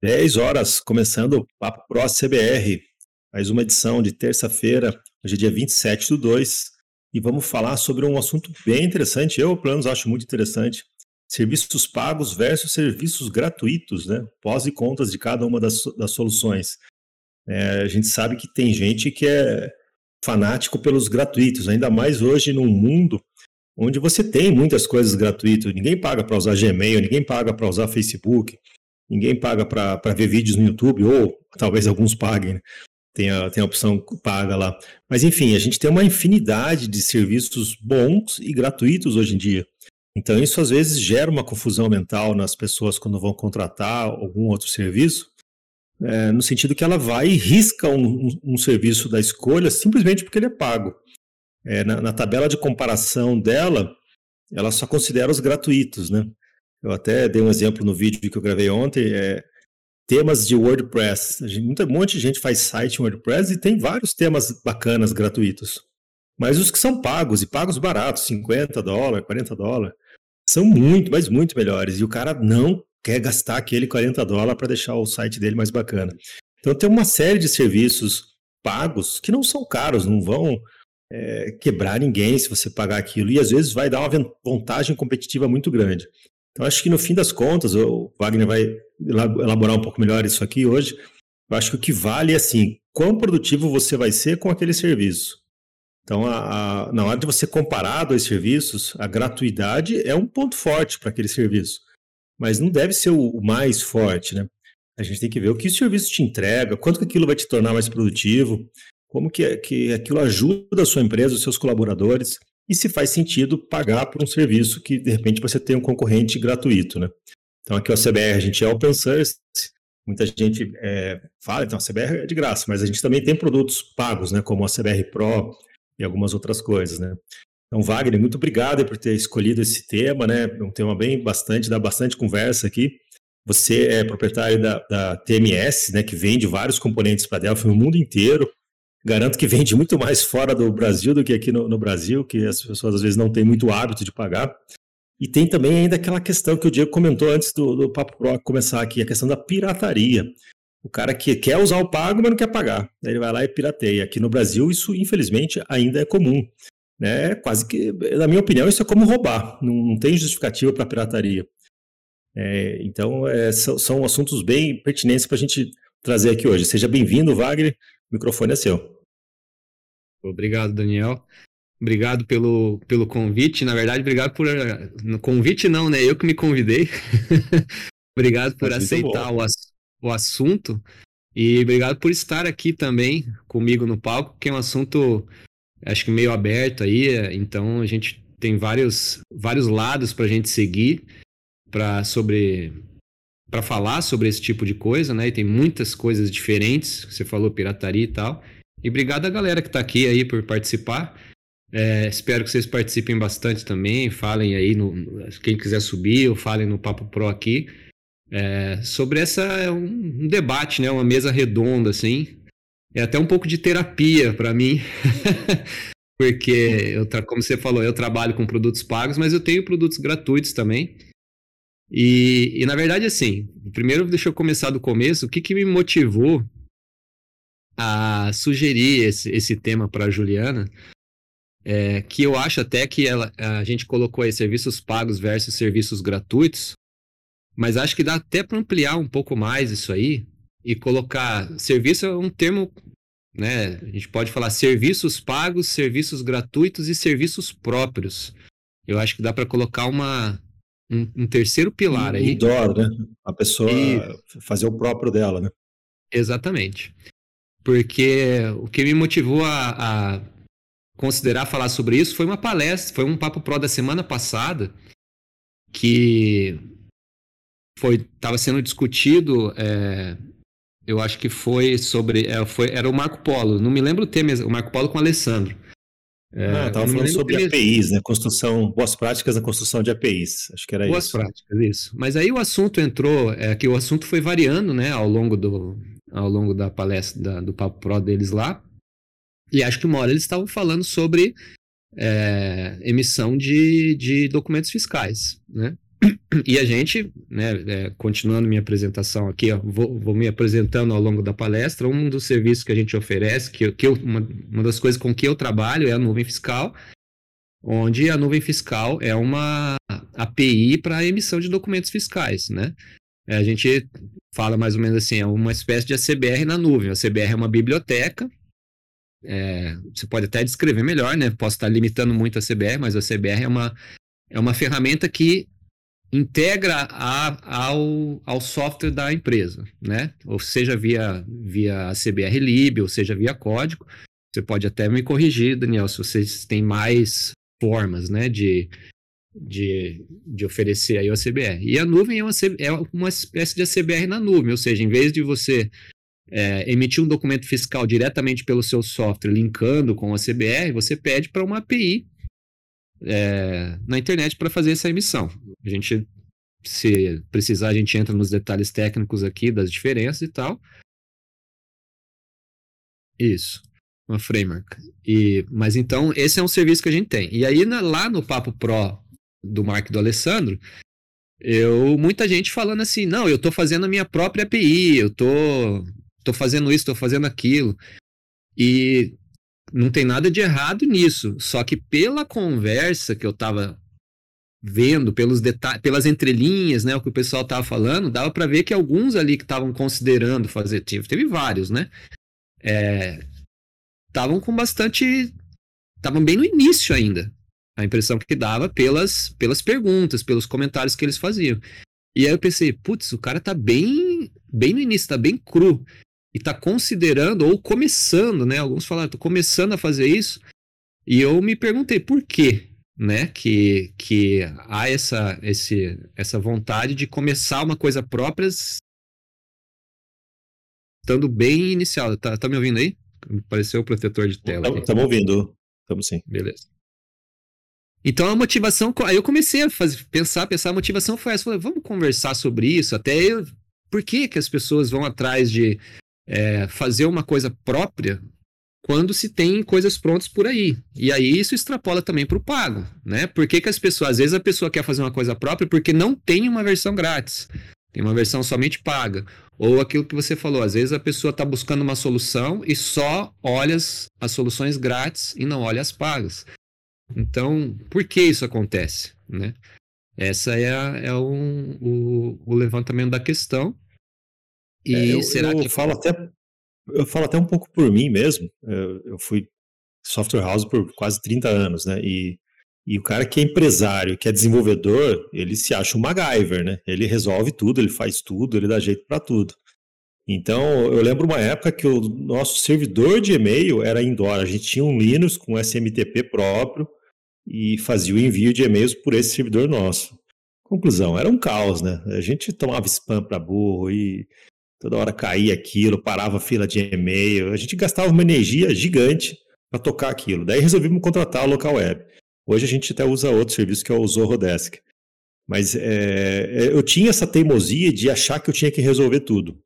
10 horas, começando o Papo Pro CBR, mais uma edição de terça-feira, hoje é dia 27 do 2, e vamos falar sobre um assunto bem interessante, eu, pelo menos, acho muito interessante, serviços pagos versus serviços gratuitos, né? Pós e contas de cada uma das, das soluções. É, a gente sabe que tem gente que é fanático pelos gratuitos, ainda mais hoje num mundo onde você tem muitas coisas gratuitas. Ninguém paga para usar Gmail, ninguém paga para usar Facebook, ninguém paga para ver vídeos no YouTube, ou talvez alguns paguem, né? tem, a, tem a opção paga lá. Mas enfim, a gente tem uma infinidade de serviços bons e gratuitos hoje em dia. Então isso às vezes gera uma confusão mental nas pessoas quando vão contratar algum outro serviço, é, no sentido que ela vai e risca um, um, um serviço da escolha simplesmente porque ele é pago é, na, na, tabela de comparação dela, ela só considera os gratuitos, né? Eu até dei um exemplo no vídeo que eu gravei ontem, é, temas de WordPress. Muita, um monte de gente faz site em WordPress e tem vários temas bacanas gratuitos. Mas os que são pagos, e pagos baratos, 50 dólares, 40 dólares, são muito, mas muito melhores. E o cara não quer gastar aquele 40 dólares para deixar o site dele mais bacana. Então tem uma série de serviços pagos que não são caros, não vão é, quebrar ninguém se você pagar aquilo. E às vezes vai dar uma vantagem competitiva muito grande. Então, acho que no fim das contas, o Wagner vai elaborar um pouco melhor isso aqui hoje. Eu acho que o que vale é assim: quão produtivo você vai ser com aquele serviço. Então, a, a, na hora de você comparar dois serviços, a gratuidade é um ponto forte para aquele serviço, mas não deve ser o, o, mais forte, né? A gente tem que ver o que o serviço te entrega, quanto que aquilo vai te tornar mais produtivo, como que, que aquilo ajuda a sua empresa, os seus colaboradores, e se faz sentido pagar por um serviço que, de repente, você tem um concorrente gratuito, né? Então, aqui o CBR, a gente é open source, muita gente é, fala, então, a CBR é de graça, mas a gente também tem produtos pagos, né, como a CBR Pro e algumas outras coisas, né? Então, Wagner, muito obrigado por ter escolhido esse tema, né? É um tema bem bastante, dá bastante conversa aqui. Você é proprietário da, da TMS, né, que vende vários componentes para Delphi no mundo inteiro. Garanto que vende muito mais fora do Brasil do que aqui no, no, Brasil, que as pessoas às vezes não têm muito hábito de pagar. E tem também ainda aquela questão que o Diego comentou antes do, do Papo Pro começar aqui, a questão da pirataria. O cara que quer usar o pago, mas não quer pagar. Daí ele vai lá e pirateia. Aqui no Brasil, isso infelizmente ainda é comum. Né? Quase que, na minha opinião, isso é como roubar. Não, não tem justificativa para pirataria. É, então, é, são, são assuntos bem pertinentes para a gente trazer aqui hoje. Seja bem-vindo, Wagner. O microfone é seu. Obrigado, Daniel. Obrigado pelo, pelo convite. Na verdade, obrigado por. No convite, não, né? Eu que me convidei. obrigado por aceitar o, o assunto. E obrigado por estar aqui também comigo no palco, que é um assunto, acho que meio aberto aí. Então, a gente tem vários, vários lados para a gente seguir para sobre para falar sobre esse tipo de coisa, né? E tem muitas coisas diferentes. Você falou pirataria e tal. E obrigado a galera que está aqui aí por participar. É, espero que vocês participem bastante também. Falem aí, no, quem quiser subir, ou falem no Papo Pro aqui. É, sobre essa é um, um, debate, né? Uma mesa redonda, assim. É até um pouco de terapia para mim. Porque, eu, como você falou, eu trabalho com produtos pagos, mas eu tenho produtos gratuitos também. E, e na verdade, assim, primeiro deixa eu começar do começo. O que, que me motivou a sugerir esse, esse tema para a Juliana? É, que eu acho até que ela, a gente colocou aí serviços pagos versus serviços gratuitos, mas acho que dá até para ampliar um pouco mais isso aí e colocar serviço é um termo, né? A gente pode falar serviços pagos, serviços gratuitos e serviços próprios. Eu acho que dá para colocar uma um, um terceiro pilar aí. Indoor, né? A pessoa e... fazer o próprio dela, né? Exatamente. Porque o que me motivou a, a, considerar falar sobre isso foi uma palestra, foi um papo pro da semana passada que foi estava sendo discutido. É, eu acho que foi sobre, é, foi, era o Marco Polo. Não me lembro o tema, o Marco Polo com o Alessandro. É, ah, estava falando sobre APIs, né? Construção, boas práticas na construção de APIs. Acho que era boas isso. Boas práticas, isso. Mas aí o assunto entrou, é que o assunto foi variando, né, ao longo do, ao longo da palestra da, do Papo Pro deles lá. E acho que uma hora eles estavam falando sobre é, emissão de, de documentos fiscais, né? E a gente, né, é, continuando minha apresentação aqui, ó, vou, vou, me apresentando ao longo da palestra, um dos serviços que a gente oferece, que, que eu, uma, uma das coisas com que eu trabalho é a nuvem fiscal, onde a nuvem fiscal é uma API para emissão de documentos fiscais, né? É, a gente fala mais ou menos assim, é uma espécie de ACBR na nuvem. A ACBR é uma biblioteca, é, você pode até descrever melhor, né? Posso estar limitando muito a CBR, mas a CBR é uma, é uma ferramenta que integra a, ao, ao software da empresa, né? Ou seja, via, via CBR Lib, ou seja, via código. Você pode até me corrigir, Daniel, se vocês têm mais formas, né, de, de, de oferecer aí o CBR. E a nuvem é uma, é uma espécie de CBR na nuvem, ou seja, em vez de você é, emitir um documento fiscal diretamente pelo seu software, linkando com a CBR, você pede para uma API é, na internet para fazer essa emissão. A gente, se precisar, a gente entra nos detalhes técnicos aqui das diferenças e tal. Isso, uma framework. E, mas então, esse é um serviço que a gente tem. E aí, na, lá no Papo Pro do Mark e do Alessandro, eu muita gente falando assim, não, eu estou fazendo a minha própria API, eu estou tô fazendo isso, tô fazendo aquilo. E não tem nada de errado nisso. Só que pela conversa que eu tava vendo, pelos detalhes, pelas entrelinhas, né, o que o pessoal tava falando, dava para ver que alguns ali que estavam considerando fazer, teve, teve vários, né? Estavam é, com bastante. Estavam bem no início ainda. A impressão que dava pelas, pelas perguntas, pelos comentários que eles faziam. E aí eu pensei, putz, o cara tá bem, bem no início, tá bem cru e está considerando ou começando, né? Alguns falaram, estou começando a fazer isso. E eu me perguntei por quê, né? Que, que há essa, esse, essa vontade de começar uma coisa própria estando bem inicial. Tá, tá me ouvindo aí? Pareceu o protetor de tela. Estamos ouvindo. Estamos sim. Beleza. Então a motivação, aí eu comecei a fazer, pensar, pensar, a motivação foi essa, falei, vamos conversar sobre isso, até eu, por que que as pessoas vão atrás de é, fazer uma coisa própria quando se tem coisas prontas por aí. E aí isso extrapola também para o pago, né? Por que, que as pessoas, às vezes a pessoa quer fazer uma coisa própria porque não tem uma versão grátis, tem uma versão somente paga. Ou aquilo que você falou, às vezes a pessoa está buscando uma solução e só olha as, as soluções grátis e não olha as pagas. Então, por que isso acontece, né? Essa é, é um, o, o levantamento da questão. E é, eu, será eu que falo até eu falo até um pouco por mim mesmo. Eu, eu, fui software house por quase 30 anos, né? E, e o cara que é empresário, que é desenvolvedor, ele se acha um MacGyver, né? Ele resolve tudo, ele faz tudo, ele dá jeito para tudo. Então, eu lembro uma época que o nosso servidor de e-mail era indoor. A gente tinha um Linux com SMTP próprio e fazia o envio de e-mails por esse servidor nosso. Conclusão, era um caos, né? A gente tomava spam para burro e toda hora caía aquilo, parava a fila de e-mail. A gente gastava uma energia gigante para tocar aquilo. Daí resolvimos contratar o local web. Hoje a gente até usa outro serviço que é o Zorrodesk. Mas é, é, eu tinha essa teimosia de achar que eu tinha que resolver tudo.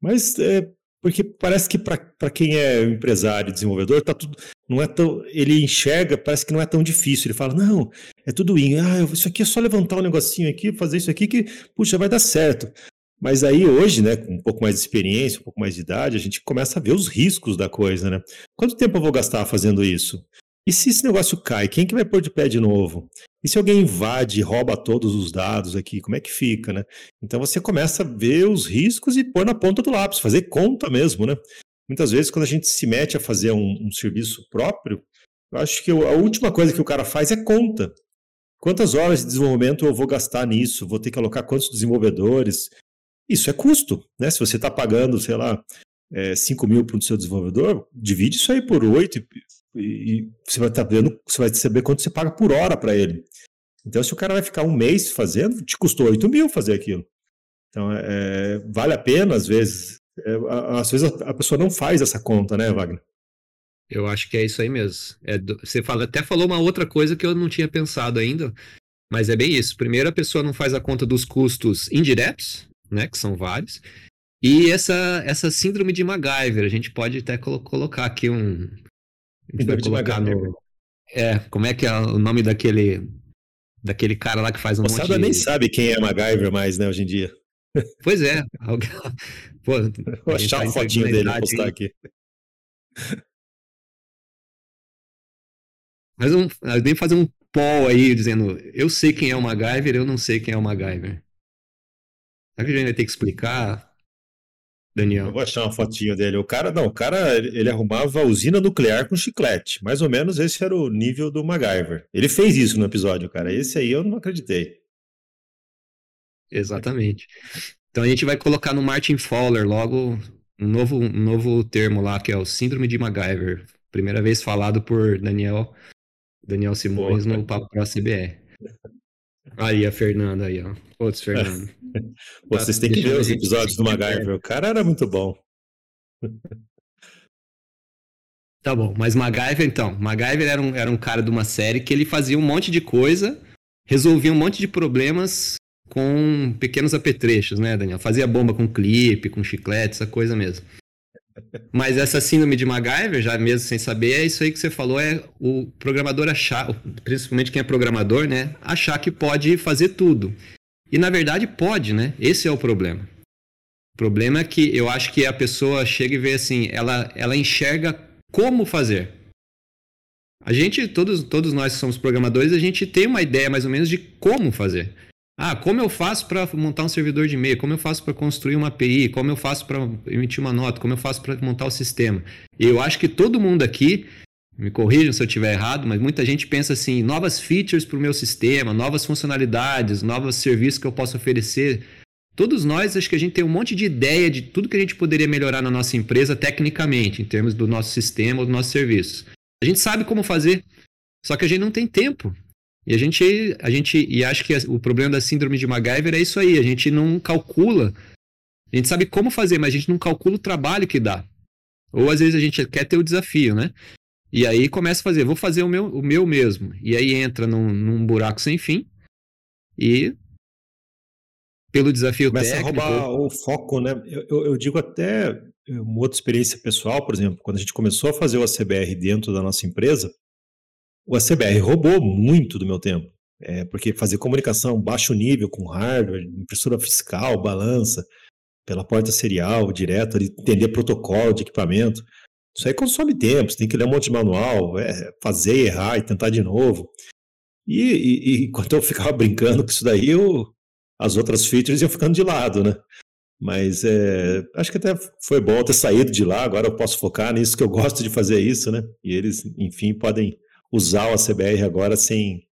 Mas é, porque parece que para quem é empresário, desenvolvedor, tá tudo, não é tão, ele enxerga, parece que não é tão difícil. Ele fala, não, é tudo in, ah, isso aqui é só levantar um negocinho aqui, fazer isso aqui que, puxa, vai dar certo. Mas aí hoje, né, com um pouco mais de experiência, um pouco mais de idade, a gente começa a ver os riscos da coisa, né? Quanto tempo eu vou gastar fazendo isso? E se esse negócio cai, quem que vai pôr de pé de novo? E se alguém invade, rouba todos os dados aqui, como é que fica, né? Então você começa a ver os riscos e pôr na ponta do lápis, fazer conta mesmo, né? Muitas vezes, quando a gente se mete a fazer um, um serviço próprio, eu acho que a última coisa que o cara faz é conta. Quantas horas de desenvolvimento eu vou gastar nisso? Vou ter que alocar quantos desenvolvedores? Isso é custo, né? Se você está pagando, sei lá, é, 5 mil para o seu desenvolvedor, divide isso aí por 8 e, e você vai estar tá vendo, você vai saber quanto você paga por hora para ele. Então, se o cara vai ficar um mês fazendo, te custou 8 mil fazer aquilo. Então, é, é, vale a pena, às vezes. É, às vezes a, pessoa não faz essa conta, né, Wagner? Eu acho que é isso aí mesmo. É, você fala, até falou uma outra coisa que eu não tinha pensado ainda, mas é bem isso. Primeiro, a pessoa não faz a conta dos custos indiretos, né, que são vários. E essa, essa síndrome de MacGyver, a gente pode até colo colocar aqui um. A gente vai colocar no. É, como é que é o nome daquele daquele cara lá que faz um monte de... nem sabe quem é MacGyver mais, né, hoje em dia. Pois é. Pô, Vou achar tá uma fotinho dele e postar aqui. Mas um, nem fazer um poll aí dizendo eu sei quem é o MacGyver, eu não sei quem é o MacGyver. Será que a gente vai ter que explicar, Daniel? Eu vou achar uma fotinho dele. O cara, não, o cara, ele arrumava usina nuclear com chiclete. Mais ou menos esse era o nível do MacGyver. Ele fez isso no episódio, cara. Esse aí eu não acreditei. Exatamente. Então a gente vai colocar no Martin Fowler logo um novo, um novo termo lá, que é o Síndrome de MacGyver. Primeira vez falado por Daniel, Daniel Simões no Papo Pro CBR. Aí a Fernanda aí, ó. Outros Fernando. Vocês têm que ver os episódios do MacGyver. O cara era muito bom. Tá bom, mas MacGyver então. MacGyver era um, era um cara de uma série que ele fazia um monte de coisa, resolvia um monte de problemas com pequenos apetrechos, né, Daniel? Fazia bomba com clipe, com chiclete, essa coisa mesmo. Mas essa síndrome de MacGyver, já mesmo sem saber, é isso aí que você falou, é o programador achar, principalmente quem é programador, né, achar que pode fazer tudo. E na verdade pode, né? Esse é o problema. O problema é que eu acho que a pessoa chega e vê assim, ela, ela enxerga como fazer. A gente, todos, todos nós que somos programadores, a gente tem uma ideia mais ou menos de como fazer. Ah, como eu faço para montar um servidor de e-mail? Como eu faço para construir uma API? Como eu faço para emitir uma nota? Como eu faço para montar o sistema? Eu acho que todo mundo aqui, me corrijam se eu estiver errado, mas muita gente pensa assim: novas features para o meu sistema, novas funcionalidades, novos serviços que eu posso oferecer. Todos nós, acho que a gente tem um monte de ideia de tudo que a gente poderia melhorar na nossa empresa tecnicamente, em termos do nosso sistema ou do nosso serviço. A gente sabe como fazer, só que a gente não tem tempo. E a gente, a gente, e acho que o problema da síndrome de MacGyver é isso aí, a gente não calcula, a gente sabe como fazer, mas a gente não calcula o trabalho que dá. Ou às vezes a gente quer ter o desafio, né? E aí começa a fazer, vou fazer o meu, o meu mesmo. E aí entra num, num buraco sem fim e pelo desafio começa técnico... a roubar o foco, né? Eu, eu, eu digo até uma outra experiência pessoal, por exemplo, quando a gente começou a fazer o ACBR dentro da nossa empresa, o ACBR roubou muito do meu tempo. É, porque fazer comunicação baixo nível com hardware, impressora fiscal, balança, pela porta serial, direto, entender protocolo de equipamento, isso aí consome tempo, você tem que ler um monte de manual, é, fazer, errar e tentar de novo. E, e, e enquanto eu ficava brincando com isso daí, eu, as outras features iam ficando de lado, né? Mas é, acho que até foi bom ter saído de lá, agora eu posso focar nisso que eu gosto de fazer isso, né? E eles, enfim, podem usar o ACBR agora sem,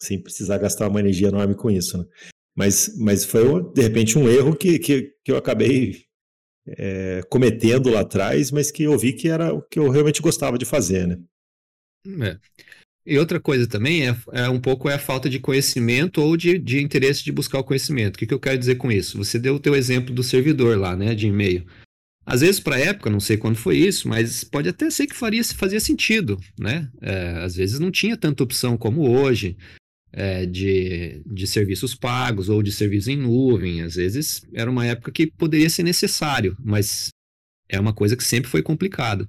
sem precisar gastar uma energia enorme com isso, né? Mas, mas foi, de repente, um erro que, que, que eu acabei é, cometendo lá atrás, mas que eu vi que era o que eu realmente gostava de fazer, né? É. E outra coisa também é, é, um pouco é a falta de conhecimento ou de, de interesse de buscar o conhecimento. O que, que eu quero dizer com isso? Você deu o teu exemplo do servidor lá, né, de e-mail. Às vezes, para a época, não sei quando foi isso, mas pode até ser que faria, fazia sentido, né? É, às vezes não tinha tanta opção como hoje é, de, de serviços pagos ou de serviços em nuvem. Às vezes era uma época que poderia ser necessário, mas é uma coisa que sempre foi complicado.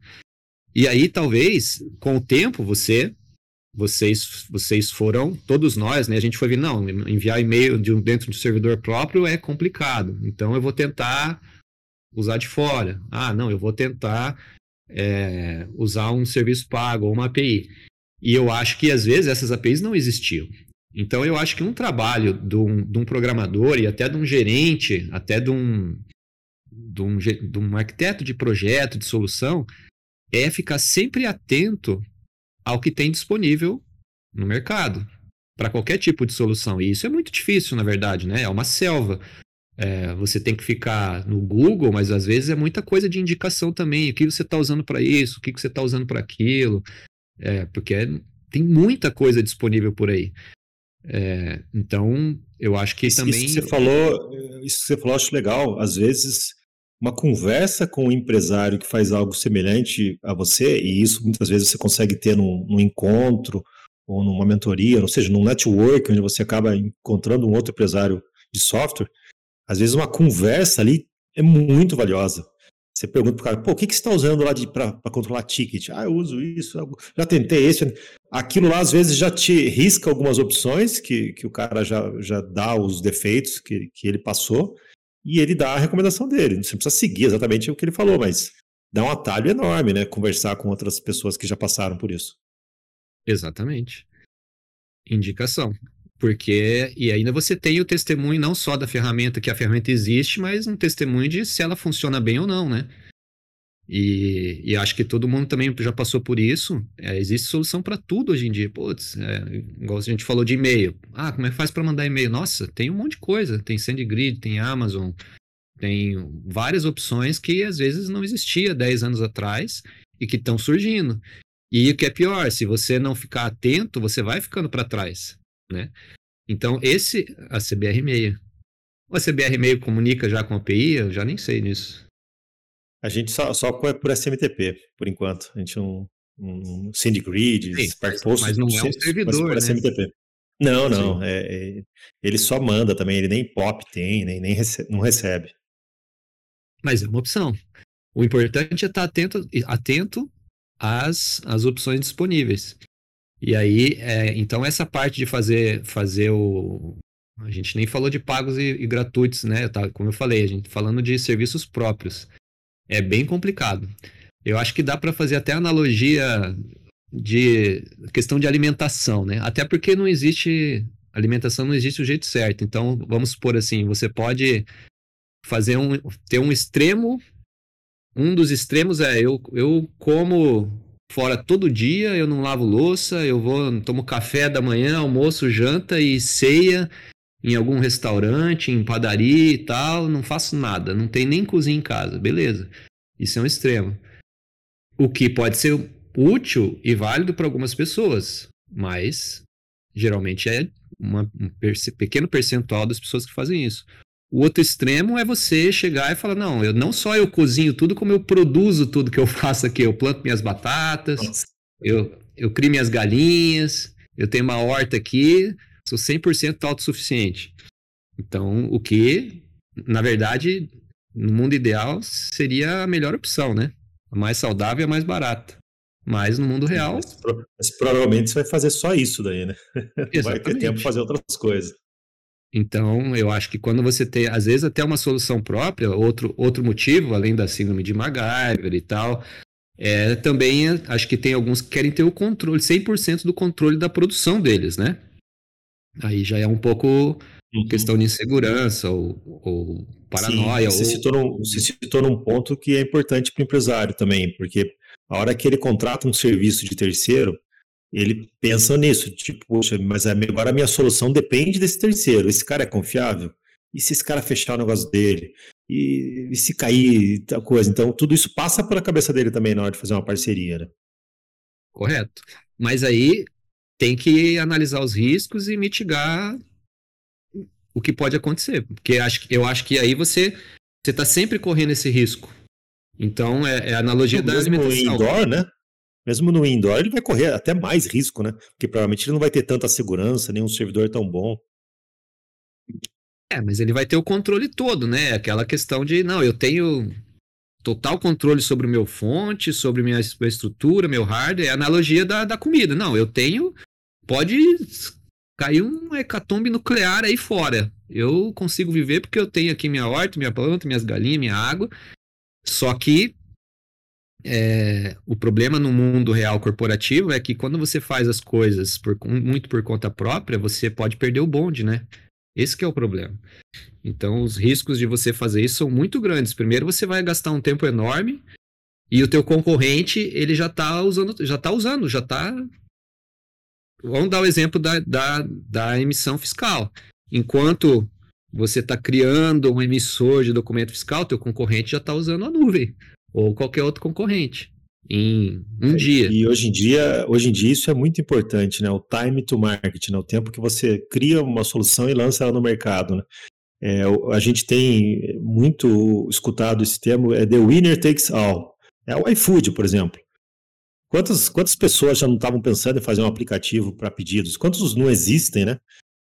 E aí, talvez, com o tempo, você vocês vocês foram todos nós né a gente foi ver não enviar e-mail de dentro de um servidor próprio é complicado então eu vou tentar usar de fora. Ah, não, eu vou tentar é, usar um serviço pago ou uma API. E eu acho que às vezes essas APIs não existiam. Então eu acho que um trabalho de um, de um programador e até de um gerente, até de um, de, um, de um arquiteto de projeto, de solução, é ficar sempre atento ao que tem disponível no mercado para qualquer tipo de solução. E isso é muito difícil, na verdade, né? É uma selva. É, você tem que ficar no Google, mas às vezes é muita coisa de indicação também. O que você está usando para isso, o que você está usando para aquilo. É, porque é, tem muita coisa disponível por aí. É, então, eu acho que isso, também. Isso que você falou, isso que você falou, acho legal. Às vezes, uma conversa com um empresário que faz algo semelhante a você, e isso muitas vezes você consegue ter num, num encontro ou numa mentoria, ou seja, num network, onde você acaba encontrando um outro empresário de software às vezes uma conversa ali é muito valiosa. Você pergunta pro cara, pô, o que, que você está usando lá para controlar ticket? Ah, eu uso isso, já tentei esse. Aquilo lá, às vezes, já te risca algumas opções que, que o cara já, já dá os defeitos que, que ele passou e ele dá a recomendação dele. Você precisa seguir exatamente o que ele falou, mas dá um atalho enorme, né? Conversar com outras pessoas que já passaram por isso. Exatamente. Indicação. Porque, e ainda você tem o testemunho não só da ferramenta, que a ferramenta existe, mas um testemunho de se ela funciona bem ou não, né? E, e acho que todo mundo também já passou por isso. É, existe solução para tudo hoje em dia. Putz, é, igual a gente falou de e-mail. Ah, como é que faz para mandar e-mail? Nossa, tem um monte de coisa. Tem SendGrid, tem Amazon, tem várias opções que às vezes não existia 10 anos atrás e que estão surgindo. E o que é pior, se você não ficar atento, você vai ficando para trás né? Então, esse, a CBR6. O CBR6 comunica já com a API? Eu já nem sei nisso. A gente só, só por SMTP, por enquanto. A gente não. Um, SendGrid, Spark Post. Mas não é um servidor, né? SMTP. Não, não. É, é, ele só manda também, ele nem POP tem, nem, nem recebe, não recebe. Mas é uma opção. O importante é estar atento, atento às, às opções disponíveis. E aí, é, então essa parte de fazer, fazer o. A gente nem falou de pagos e, e gratuitos, né? Tá, como eu falei, a gente tá falando de serviços próprios. É bem complicado. Eu acho que dá para fazer até analogia de questão de alimentação, né? Até porque não existe alimentação não existe o jeito certo. Então, vamos supor assim, você pode fazer um ter um extremo, um dos extremos é eu eu como fora todo dia, eu não lavo louça, eu vou, tomo café da manhã, almoço, janta e ceia em algum restaurante, em padaria e tal, não faço nada, não tem nem cozinha em casa, beleza. Isso é um extremo. O que pode ser útil e válido para algumas pessoas, mas geralmente é uma, um pequeno percentual das pessoas que fazem isso. O outro extremo é você chegar e falar: não, eu não só eu cozinho tudo, como eu produzo tudo que eu faço aqui. Eu planto minhas batatas, eu, eu crio minhas galinhas, eu tenho uma horta aqui, sou 100% autossuficiente. Então, o que, na verdade, no mundo ideal, seria a melhor opção, né? A mais saudável e a mais barata. Mas no mundo real. Mas, mas, provavelmente você vai fazer só isso daí, né? Exatamente. Vai ter tempo para fazer outras coisas. Então, eu acho que quando você tem, às vezes, até uma solução própria, outro, outro motivo, além da síndrome de MacGyver e tal, é também, acho que tem alguns que querem ter o controle, 100% do controle da produção deles, né? Aí já é um pouco uhum. questão de insegurança ou, ou paranoia. Sim, você, ou... Citou num, você citou num ponto que é importante para o empresário também, porque a hora que ele contrata um serviço de terceiro, ele pensa nisso, tipo, poxa, mas agora a minha solução depende desse terceiro. Esse cara é confiável? E se esse cara fechar o negócio dele? E, e se cair tal coisa? Então, tudo isso passa pela cabeça dele também na hora de fazer uma parceria, né? Correto. Mas aí tem que analisar os riscos e mitigar o que pode acontecer. Porque eu acho que aí você está sempre correndo esse risco. Então, é, é a analogia da alimentação. Indoor, né? Mesmo no indoor, ele vai correr até mais risco, né? Porque provavelmente ele não vai ter tanta segurança, nem um servidor tão bom. É, mas ele vai ter o controle todo, né? Aquela questão de, não, eu tenho total controle sobre o meu fonte, sobre minha estrutura, meu hardware, é a analogia da, da comida. Não, eu tenho, pode cair um hecatombe nuclear aí fora. Eu consigo viver porque eu tenho aqui minha horta, minha planta, minhas galinhas, minha água. Só que é, o problema no mundo real corporativo é que quando você faz as coisas por, muito por conta própria, você pode perder o bonde, né? Esse é o problema. Então, os riscos de você fazer isso são muito grandes. Primeiro, você vai gastar um tempo enorme e o teu concorrente, ele já está usando, já está usando, já está... Vamos dar o exemplo da, da, da emissão fiscal. Enquanto você está criando um emissor de documento fiscal, teu concorrente já está usando a nuvem ou qualquer outro concorrente em um é, dia. E hoje em dia, hoje em dia isso é muito importante, né? O time to market, né? O tempo que você cria uma solução e lança ela no mercado, né? É, a gente tem muito escutado esse termo, é the winner takes all. É o iFood, por exemplo. Quantas, quantas pessoas já não estavam pensando em fazer um aplicativo para pedidos? Quantos não existem, né?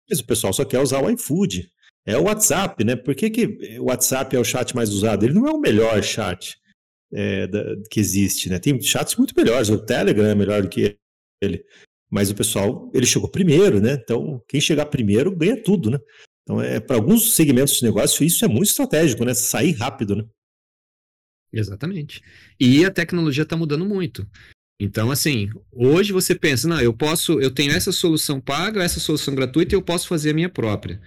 Mas o pessoal só quer usar o iFood. É o WhatsApp, né? Por que, que o WhatsApp é o chat mais usado? Ele não é o melhor chat. É, da, que existe, né? Tem chats muito melhores, o Telegram é melhor do que ele, mas o pessoal, ele chegou primeiro, né? Então, quem chegar primeiro ganha tudo, né? Então, é, para alguns segmentos de negócio, isso é muito estratégico, né? Sair rápido, né? Exatamente. E a tecnologia está mudando muito. Então, assim, hoje você pensa, não, eu posso, eu tenho essa solução paga, essa solução gratuita e eu posso fazer a minha própria.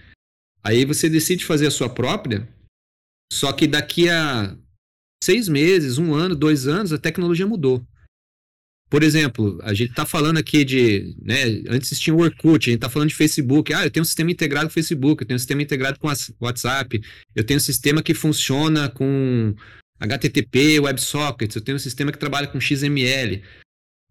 Aí você decide fazer a sua própria, só que daqui a seis meses, um ano, dois anos, a tecnologia mudou. Por exemplo, a gente está falando aqui de. Né, antes tinha o Orkut, a gente está falando de Facebook. Ah, eu tenho um sistema integrado com o Facebook, eu tenho um sistema integrado com o WhatsApp, eu tenho um sistema que funciona com HTTP, WebSockets, eu tenho um sistema que trabalha com XML.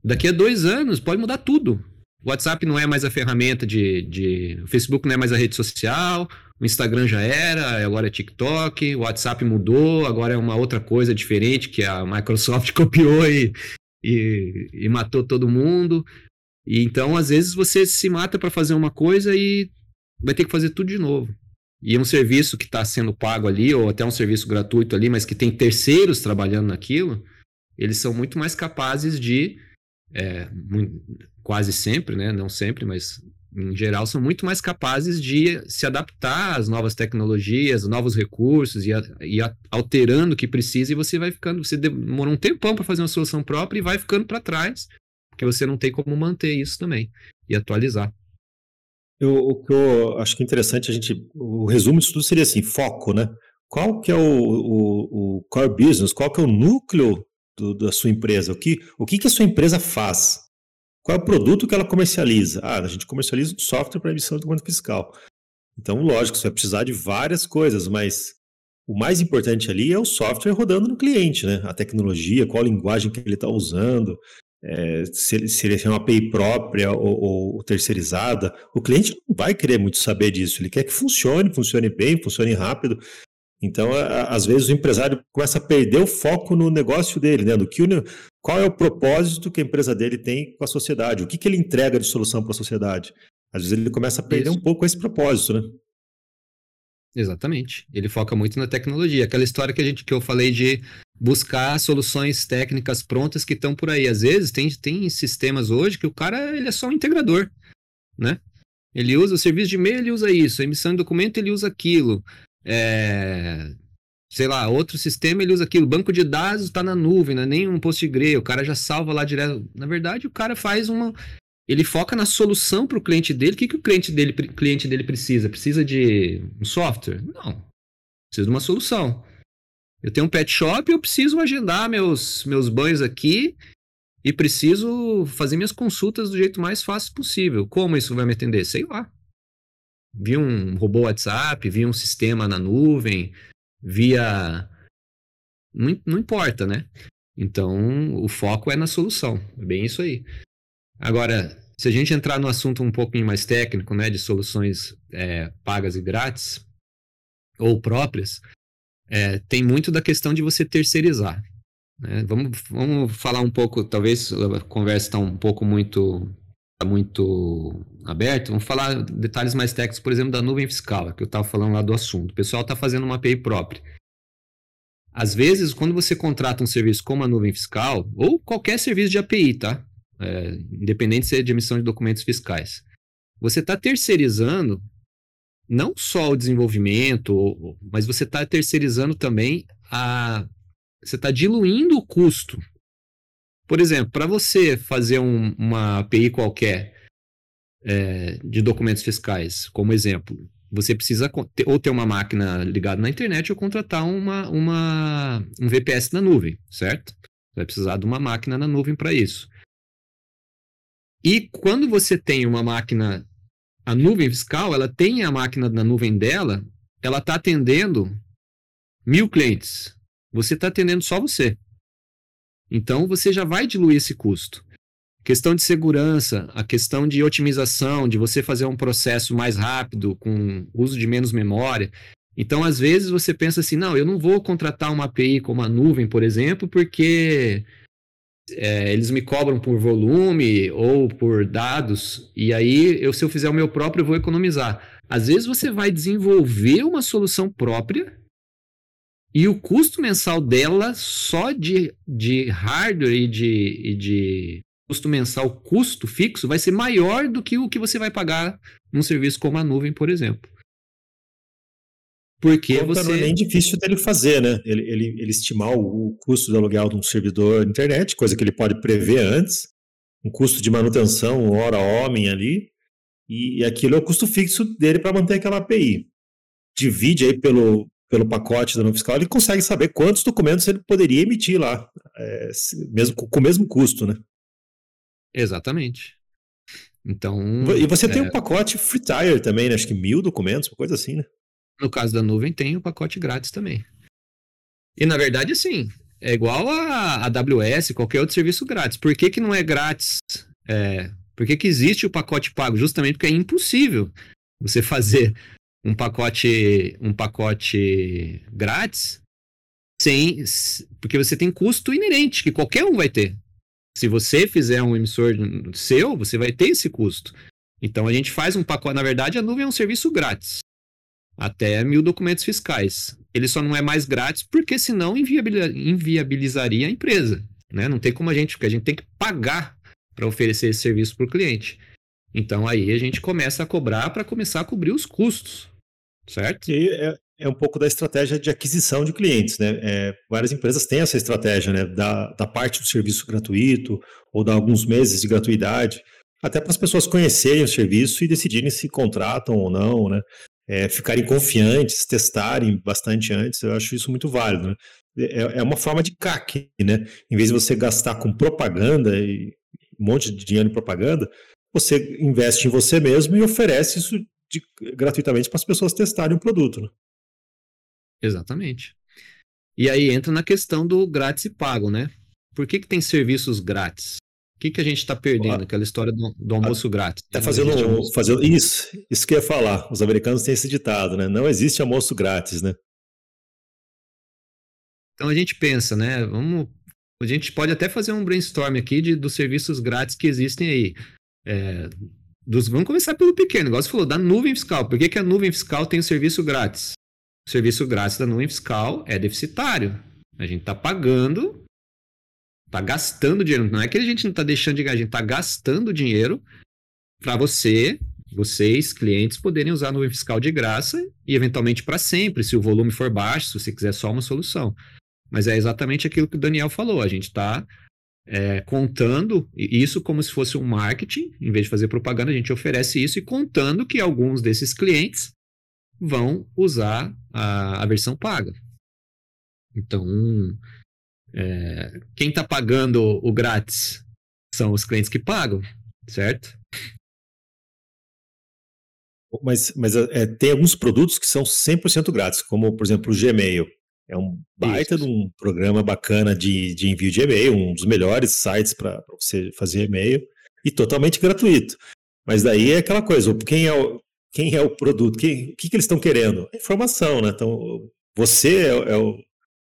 Daqui a dois anos pode mudar tudo. O WhatsApp não é mais a ferramenta de, de. O Facebook não é mais a rede social, o Instagram já era, agora é TikTok, o WhatsApp mudou, agora é uma outra coisa diferente que a Microsoft copiou e, e, e matou todo mundo. E então, às vezes, você se mata para fazer uma coisa e vai ter que fazer tudo de novo. E um serviço que está sendo pago ali, ou até um serviço gratuito ali, mas que tem terceiros trabalhando naquilo, eles são muito mais capazes de é, quase sempre, né? Não sempre, mas em geral são muito mais capazes de se adaptar às novas tecnologias, novos recursos e, a, e a, alterando o que precisa e você vai ficando, você demora um tempão para fazer uma solução própria e vai ficando para trás, porque você não tem como manter isso também e atualizar. Eu, o que eu acho que é interessante a gente, o resumo disso tudo seria assim, foco, né? Qual que é o, o, o core business, qual que é o núcleo do, da sua empresa? O que, o que, que a sua empresa faz? Qual é o produto que ela comercializa? Ah, a gente comercializa um software para emissão de documento fiscal. Então, lógico, você vai precisar de várias coisas, mas o mais importante ali é o software rodando no cliente, né? A tecnologia, qual a linguagem que ele está usando, é, se, se ele tem uma API própria ou, ou, terceirizada. O cliente não vai querer muito saber disso, ele quer que funcione, funcione bem, funcione rápido. Então, às vezes, o empresário começa a perder o foco no negócio dele, né? No que o, qual é o propósito que a empresa dele tem com a sociedade, o que, que ele entrega de solução para a sociedade. Às vezes ele começa a perder Isso. um pouco esse propósito, né? Exatamente. Ele foca muito na tecnologia. Aquela história que a gente que eu falei de buscar soluções técnicas prontas que estão por aí. Às vezes tem, tem sistemas hoje que o cara ele é só um integrador, né? Ele usa o serviço de e-mail, ele usa isso, a emissão de documento, ele usa aquilo. É, sei lá, outro sistema ele usa aquilo, banco de dados está na nuvem, não é nem um Postgre, o cara já salva lá direto. Na verdade, o cara faz uma. Ele foca na solução para o cliente dele. O que, que o cliente dele, cliente dele precisa? Precisa de um software? Não. Precisa de uma solução. Eu tenho um pet shop eu preciso agendar meus, meus banhos aqui e preciso fazer minhas consultas do jeito mais fácil possível. Como isso vai me atender? Sei lá via um robô WhatsApp, via um sistema na nuvem, via. Não, não importa, né? Então, o foco é na solução. É bem isso aí. Agora, se a gente entrar no assunto um pouquinho mais técnico, né, de soluções é, pagas e grátis, ou próprias, é, tem muito da questão de você terceirizar. Né? Vamos, vamos falar um pouco, talvez a conversa está um pouco muito muito aberto, vamos falar detalhes mais técnicos, por exemplo, da nuvem fiscal, que eu estava falando lá do assunto. O pessoal está fazendo uma API própria. Às vezes, quando você contrata um serviço como a nuvem fiscal, ou qualquer serviço de API, tá? É, independente se é de emissão de documentos fiscais, você está terceirizando não só o desenvolvimento, mas você está terceirizando também a. Você está diluindo o custo por exemplo, para você fazer um, uma API qualquer é, de documentos fiscais, como exemplo, você precisa ou ter uma máquina ligada na internet ou contratar uma, uma, um VPS na nuvem, certo? Vai precisar de uma máquina na nuvem para isso. E quando você tem uma máquina, a nuvem fiscal, ela tem a máquina na nuvem dela, ela está atendendo mil clientes. Você está atendendo só você. Então você já vai diluir esse custo. Questão de segurança, a questão de otimização, de você fazer um processo mais rápido, com uso de menos memória. Então, às vezes, você pensa assim: não, eu não vou contratar uma API como a nuvem, por exemplo, porque é, eles me cobram por volume ou por dados, e aí, eu, se eu fizer o meu próprio, eu vou economizar. Às vezes, você vai desenvolver uma solução própria E o custo mensal dela, só de, de hardware e de, e de custo mensal, custo fixo, vai ser maior do que o que você vai pagar num serviço como a nuvem, por exemplo. Porque então, você. Não é nem difícil dele fazer, né? Ele, ele, ele estimar o, o custo do aluguel de um servidor internet, coisa que ele pode prever antes, um custo de manutenção, hora homem ali, e, e aquilo é o custo fixo dele para manter aquela API. Divide aí pelo, pelo pacote da nuvem fiscal, ele consegue saber quantos documentos ele poderia emitir lá, é, mesmo, com o mesmo custo, né? Exatamente. Então. E você é... tem um pacote free tire também, né? Acho que mil documentos, uma coisa assim, né? No caso da nuvem, tem o pacote grátis também. E na verdade, sim, é igual a AWS, qualquer outro serviço grátis. Por que, que não é grátis? É, por que, que existe o pacote pago? Justamente porque é impossível você fazer um pacote, um pacote grátis sem, porque você tem custo inerente que qualquer um vai ter. Se você fizer um emissor seu, você vai ter esse custo. Então a gente faz um pacote. Na verdade, a nuvem é um serviço grátis. Até mil documentos fiscais. Ele só não é mais grátis porque senão inviabilizaria a empresa. Né? Não tem como a gente, porque a gente tem que pagar para oferecer esse serviço para o cliente. Então aí a gente começa a cobrar para começar a cobrir os custos, certo? E é, é um pouco da estratégia de aquisição de clientes, né? É, várias empresas têm essa estratégia, né? Da, da parte do serviço gratuito ou dar alguns meses de gratuidade, até para as pessoas conhecerem o serviço e decidirem se contratam ou não, né? É, ficarem confiantes, testarem bastante antes, eu acho isso muito válido, né? É, é uma forma de CAC, né? Em vez de você gastar com propaganda e um monte de dinheiro em propaganda, você investe em você mesmo e oferece isso de, gratuitamente para as pessoas testarem o produto. Né? Exatamente. E aí entra na questão do grátis e pago, né? Por que, que tem serviços grátis? O que, que a gente está perdendo? Aquela história do, do almoço grátis. Tá fazendo, almoço... fazendo isso, isso que eu ia falar. Os americanos têm esse ditado, né? Não existe almoço grátis, né? Então a gente pensa, né? Vamos, a gente pode até fazer um brainstorm aqui de, dos serviços grátis que existem aí. É, dos, vamos começar pelo pequeno. Igual você falou, da nuvem fiscal. Por que, que a nuvem fiscal tem o serviço grátis? O serviço grátis da nuvem fiscal é deficitário. A gente está pagando, está gastando dinheiro. Não é que a gente não está deixando de ganhar, a gente está gastando dinheiro para você, vocês, clientes, poderem usar a nuvem fiscal de graça e eventualmente para sempre, se o volume for baixo, se você quiser só uma solução. Mas é exatamente aquilo que o Daniel falou. A gente está é, contando isso como se fosse um marketing, em vez de fazer propaganda, a gente oferece isso e contando que alguns desses clientes vão usar a, a versão paga. Então, é, quem está pagando o grátis são os clientes que pagam, certo? Mas, mas é, tem alguns produtos que são 100% grátis, como, por exemplo, o Gmail. É um baita Isso. de um programa bacana de, de envio de e-mail, um dos melhores sites para você fazer e-mail, e totalmente gratuito. Mas daí é aquela coisa, quem é o, quem é o produto, quem, o que, que eles estão querendo? Informação, né? Então, você é, é, o,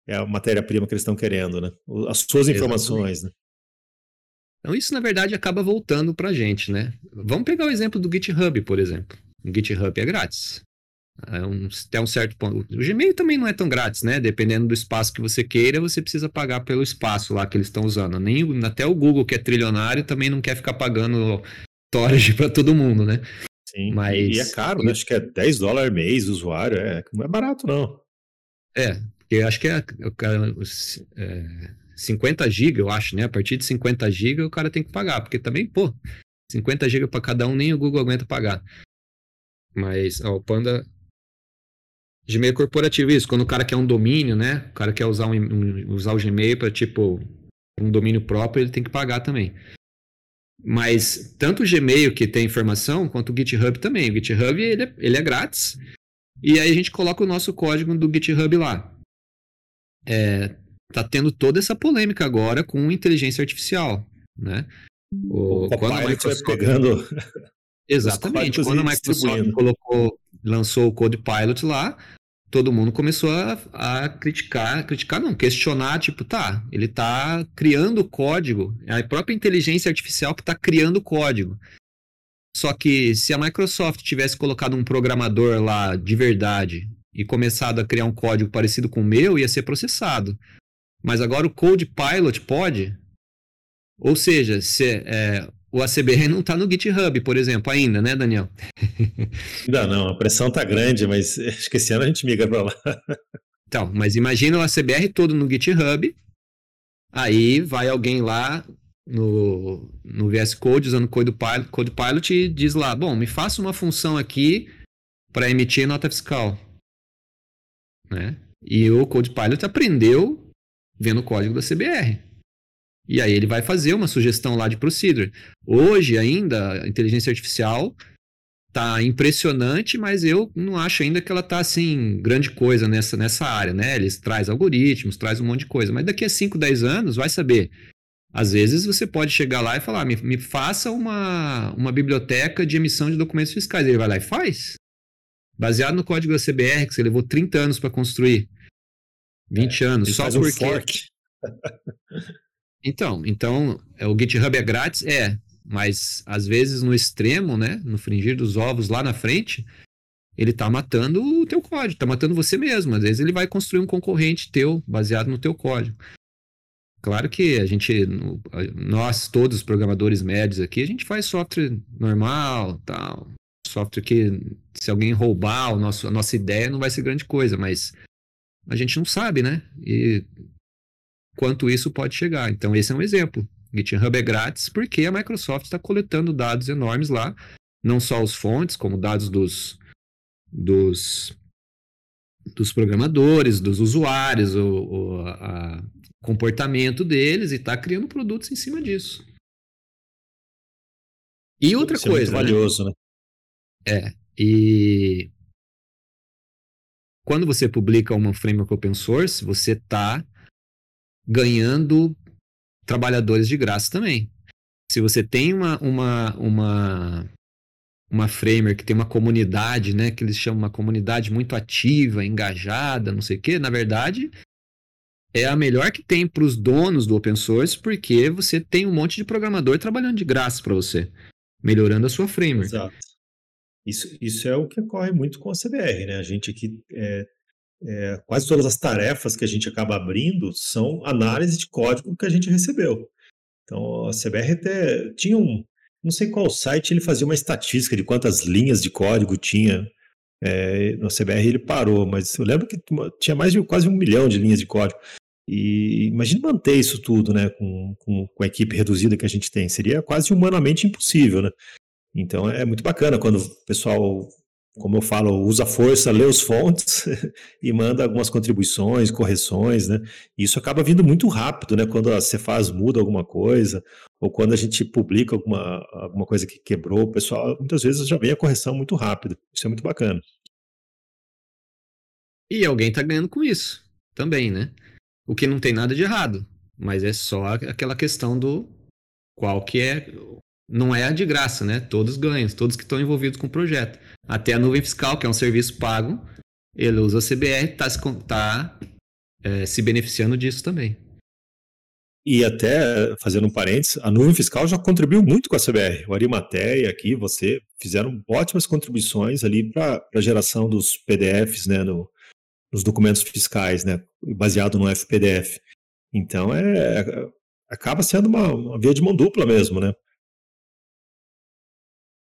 é a matéria-prima que eles estão querendo, né? As suas informações, né? Então, isso, na verdade, acaba voltando para a gente, né? Vamos pegar o exemplo do GitHub, por exemplo. O GitHub é grátis. É um, até um certo ponto. O Gmail também não é tão grátis, né? Dependendo do espaço que você queira, você precisa pagar pelo espaço lá que eles estão usando. Nem, até o Google, que é trilionário, também não quer ficar pagando storage para todo mundo, né? Sim, Mas... e é caro, né? Acho que é 10 dólares mês usuário, é, não é barato não. É, porque acho que é, é 50 GB, eu acho, né? A partir de 50 GB o cara tem que pagar, porque também, pô, 50 GB para cada um nem o Google aguenta pagar. Mas, ó, o Panda Gmail corporativo, isso, quando o cara quer um domínio, né? O cara quer usar, um, um usar o Gmail para tipo um domínio próprio, ele tem que pagar também. Mas tanto o Gmail que tem informação, quanto o GitHub também. O GitHub ele é, ele é grátis. E aí a gente coloca o nosso código do GitHub lá. É, tá tendo toda essa polêmica agora com inteligência artificial, né? O, o quando a Microsoft pegando Exatamente. Quando a Microsoft colocou, lançou o Code Pilot lá, todo mundo começou a, a, criticar, criticar não, questionar, tipo, tá, ele está criando código, é a própria inteligência artificial que está criando código. Só que se a Microsoft tivesse colocado um programador lá de verdade e começado a criar um código parecido com o meu, ia ser processado. Mas agora o Code Pilot pode. Ou seja, se, é, o ACBR não está no GitHub, por exemplo, ainda, né, Daniel? Ainda não, a pressão está grande, mas acho que esse ano a gente migra para lá. Então, mas imagina o ACBR todo no GitHub, aí vai alguém lá no, no VS Code, usando Code Pilot, Code Pilot e diz lá, bom, me faça uma função aqui para emitir nota fiscal. Né? E o Code Pilot aprendeu vendo o código da CBR. E aí ele vai fazer uma sugestão lá de procedure. Hoje ainda a inteligência artificial tá impressionante, mas eu não acho ainda que ela tá assim grande coisa nessa, nessa área, né? Eles traz algoritmos, traz um monte de coisa, mas daqui a 5, 10 anos vai saber. Às vezes você pode chegar lá e falar, me, me faça uma, uma biblioteca de emissão de documentos fiscais. Ele vai lá e faz. Baseado no código da CBR, que você levou 30 anos para construir. 20 é, anos, só porque. Um fork. Então, então, é, o GitHub é grátis? É, mas às vezes no extremo, né, no fringir dos ovos lá na frente, ele tá matando o teu código, tá matando você mesmo. Às vezes ele vai construir um concorrente teu baseado no teu código. Claro que a gente, nós todos os programadores médios aqui, a gente faz software normal, tal, software que se alguém roubar o nosso, a nossa ideia não vai ser grande coisa, mas a gente não sabe, né? E quanto isso pode chegar. Então, esse é um exemplo. GitHub é grátis porque a Microsoft está coletando dados enormes lá, não só os fontes, como dados dos, dos, dos programadores, dos usuários, o, o a, comportamento deles e está criando produtos em cima disso. E outra Isso coisa. É muito valioso, né? né? É. E quando você publica uma framework open source, você está ganhando trabalhadores de graça também. Se você tem uma, uma, uma, uma framework que tem uma comunidade, né, que eles chamam uma comunidade muito ativa, engajada, não sei o quê, na verdade, é a melhor que tem para os donos do open source, porque você tem um monte de programador trabalhando de graça para você, melhorando a sua framework. Exato. Isso, isso é o que ocorre muito com a CBR, né? A gente aqui é, é, quase todas as tarefas que a gente acaba abrindo são análise de código que a gente recebeu. Então, a CBR até tinha um, não sei qual site, ele fazia uma estatística de quantas linhas de código tinha. É, CBR ele parou, mas eu lembro que tinha mais de quase um milhão de linhas de código. E imagine manter isso tudo, né, com, com, com, a equipe reduzida que a gente tem. Seria quase humanamente impossível, né? Então é muito bacana quando o pessoal como eu falo, usa força, lê os fontes e manda algumas contribuições, correções, né? Isso acaba vindo muito rápido, né? Quando a Cefaz muda alguma coisa, ou quando a gente publica alguma, alguma coisa que quebrou, o pessoal muitas vezes já vem a correção muito rápido. Isso é muito bacana. E alguém está ganhando com isso também, né? O que não tem nada de errado, mas é só aquela questão do qual que é não é de graça, né? Todos ganham, todos que estão envolvidos com o projeto. Até a nuvem fiscal, que é um serviço pago, ele usa a CBR, está tá, é, se beneficiando disso também. E até, fazendo um parênteses, a nuvem fiscal já contribuiu muito com a CBR. O Arimateia aqui, você, fizeram ótimas contribuições ali para a geração dos PDFs, né, no, nos documentos fiscais, né, baseado no FPDF. Então, é, acaba sendo uma, uma via de mão dupla mesmo, né?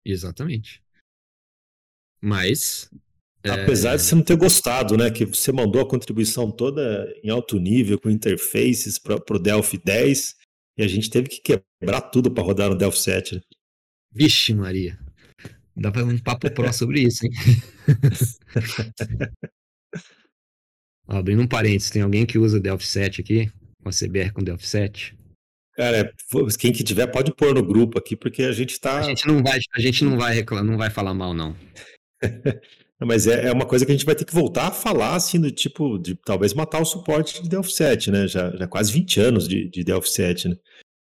Exatamente. Mas. Apesar é... de você não ter gostado, né? Que você mandou a contribuição toda em alto nível, com interfaces para o Delphi 10, e a gente teve que quebrar tudo para rodar no Delphi 7. Né? Vixe, Maria. Dá para um papo pró sobre isso, hein? Abrindo um parênteses, tem alguém que usa Delphi 7 aqui? Com a CBR com Delphi 7? Cara, quem que tiver pode pôr no grupo aqui, porque a gente tá. A gente não vai, a gente não vai reclamar, não vai falar mal, não. Mas é, é, uma coisa que a gente vai ter que voltar a falar, assim, do tipo, de talvez matar o suporte de Delphi 7, né? Já, já quase 20 anos de, de Delphi 7, né?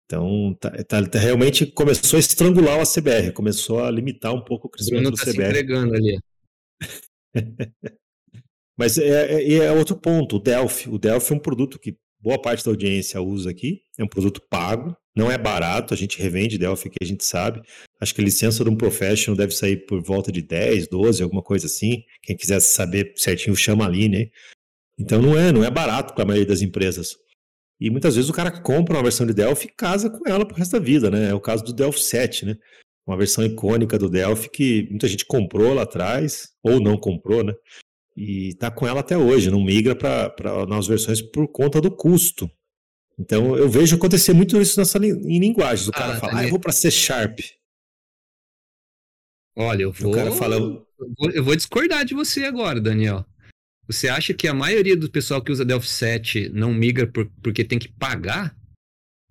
Então, tá, tá, tá, realmente começou a estrangular o ACBR, começou a limitar um pouco o crescimento o do tá CBR. Se entregando ali. Mas é, é, é, outro ponto, o Delphi. O Delphi é um produto que boa parte da audiência usa aqui. É um produto pago, não é barato, a gente revende Delphi que a gente sabe. Acho que a licença de um professional deve sair por volta de 10, 12, alguma coisa assim. Quem quiser saber certinho, chama ali, né? Então não é, não é barato para a maioria das empresas. E muitas vezes o cara compra uma versão de Delphi e casa com ela pro resto da vida, né? É o caso do Delphi 7, né? Uma versão icônica do Delphi que muita gente comprou lá atrás, ou não comprou, né? E tá com ela até hoje, não migra para novas versões por conta do custo. Então eu vejo acontecer muito isso nessa em linguagens. O cara ah, fala, ah, eu vou para C Sharp. Olha, eu vou, o cara fala, eu vou discordar de você agora, Daniel. Você acha que a maioria do pessoal que usa Delphi 7 não migra por, porque tem que pagar?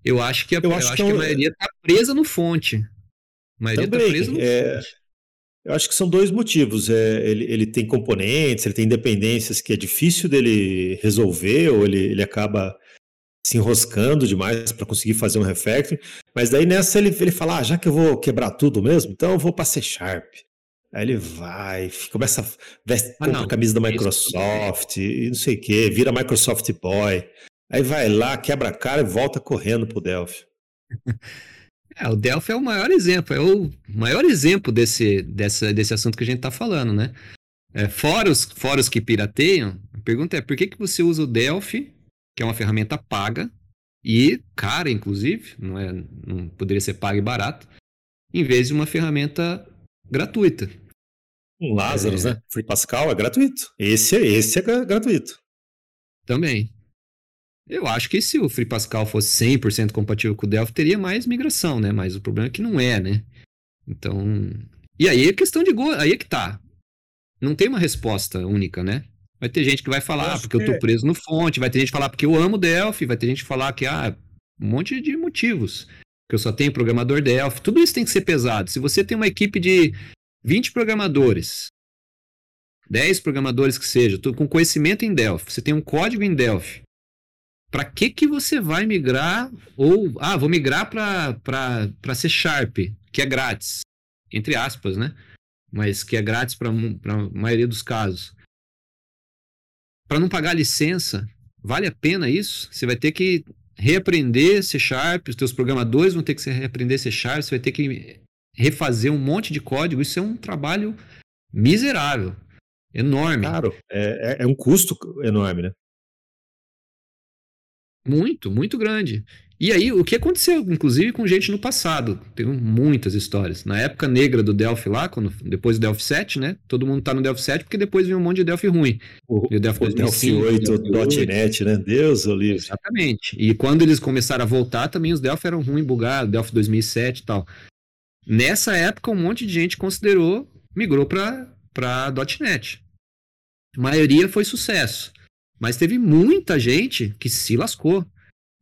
Eu acho que a, eu acho, eu acho que, que, a maioria está presa no fonte. A maioria está presa no é... fonte. Eu acho que são dois motivos. É, ele, ele tem componentes, ele tem dependências que é difícil dele resolver, ou ele, ele acaba se enroscando demais para conseguir fazer um refactoring. Mas daí nessa ele, ele fala: ah, já que eu vou quebrar tudo mesmo, então eu vou para C Sharp. Aí ele vai, começa a veste, ah, compra a camisa da Microsoft e não sei o que, vira Microsoft Boy. Aí vai lá, quebra a cara e volta correndo pro Delphi. É, o Delphi é o maior exemplo, é o maior exemplo desse, dessa, desse assunto que a gente está falando, né? É, fora, os, fora os que pirateiam, a pergunta é por que, que você usa o Delphi, que é uma ferramenta paga, e cara, inclusive, não, é, não poderia ser paga e barato, em vez de uma ferramenta gratuita. Um Lázaro, é... né? Free Pascal é gratuito. Esse, é, esse é gratuito. Também. Eu acho que se o Free Pascal fosse 100% compatível com o Delphi, teria mais migração, né? Mas o problema é que não é, né? Então. E aí é questão de gosto. Aí é que tá. Não tem uma resposta única, né? Vai ter gente que vai falar porque que... eu tô preso no fonte, vai ter gente que falar porque eu amo Delphi, vai ter gente que falar que, ah, um monte de motivos que eu só tenho programador Delphi. Tudo isso tem que ser pesado. Se você tem uma equipe de 20 programadores, 10 programadores que seja, com conhecimento em Delphi, você tem um código em Delphi, para que que você vai migrar ou ah, vou migrar para C Sharp, que é grátis, entre aspas, né? Mas que é grátis para a maioria dos casos. Para não pagar licença, vale a pena isso? Você vai ter que reaprender C Sharp, os teus programadores vão ter que reaprender C Sharp, você vai ter que refazer um monte de código. Isso é um trabalho miserável, enorme. Claro, é, é, é um custo enorme, né? Muito, muito grande. E aí, o que aconteceu, inclusive, com gente no passado? Tem muitas histórias. Na época negra do Delphi lá, quando, depois do Delphi 7, né? Todo mundo tá no Delphi 7 porque depois veio um monte de Delphi ruim. O, o Delphi, o 2005, Delphi 8, .NET, né? Deus, Olívio. Exatamente. E quando eles começaram a voltar, também os Delphi eram ruins, bugados, Delphi 2007 e tal. Nessa época, um monte de gente considerou, migrou para .NET. A maioria foi sucesso. Mas teve muita gente que se lascou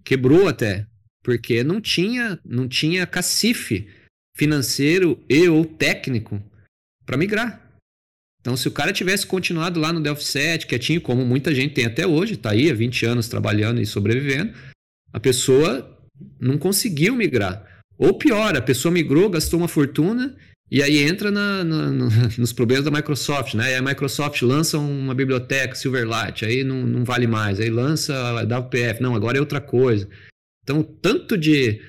quebrou até, porque não tinha, não tinha cacife financeiro e ou técnico para migrar. Então, se o cara tivesse continuado lá no Delphi 7, quietinho, como muita gente tem até hoje, está aí há 20 anos trabalhando e sobrevivendo, a pessoa não conseguiu migrar. Ou pior, a pessoa migrou, gastou uma fortuna e aí entra na, na, nos problemas da Microsoft, né? E a Microsoft lança uma biblioteca Silverlight, aí não, não vale mais. Aí lança a WPF, não, agora é outra coisa. Então, tanto de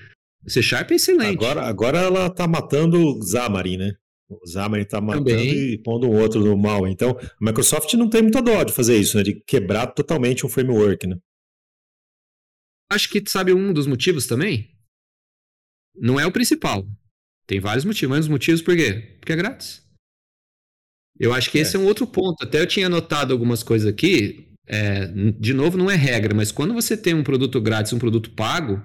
C Sharp é excelente. Agora, agora ela tá matando o Xamarin, né? O Xamarin tá matando Também. e pondo um outro no mal. Então, a Microsoft não tem muita dó de fazer isso, né? De quebrar totalmente um framework, né? Acho que sabe um dos motivos também? Não é o principal, tem vários motivos, mas os motivos por quê? Porque é grátis. Eu acho que é. esse é um outro ponto. Até eu tinha anotado algumas coisas aqui. É, de novo, não é regra, mas quando você tem um produto grátis, um produto pago,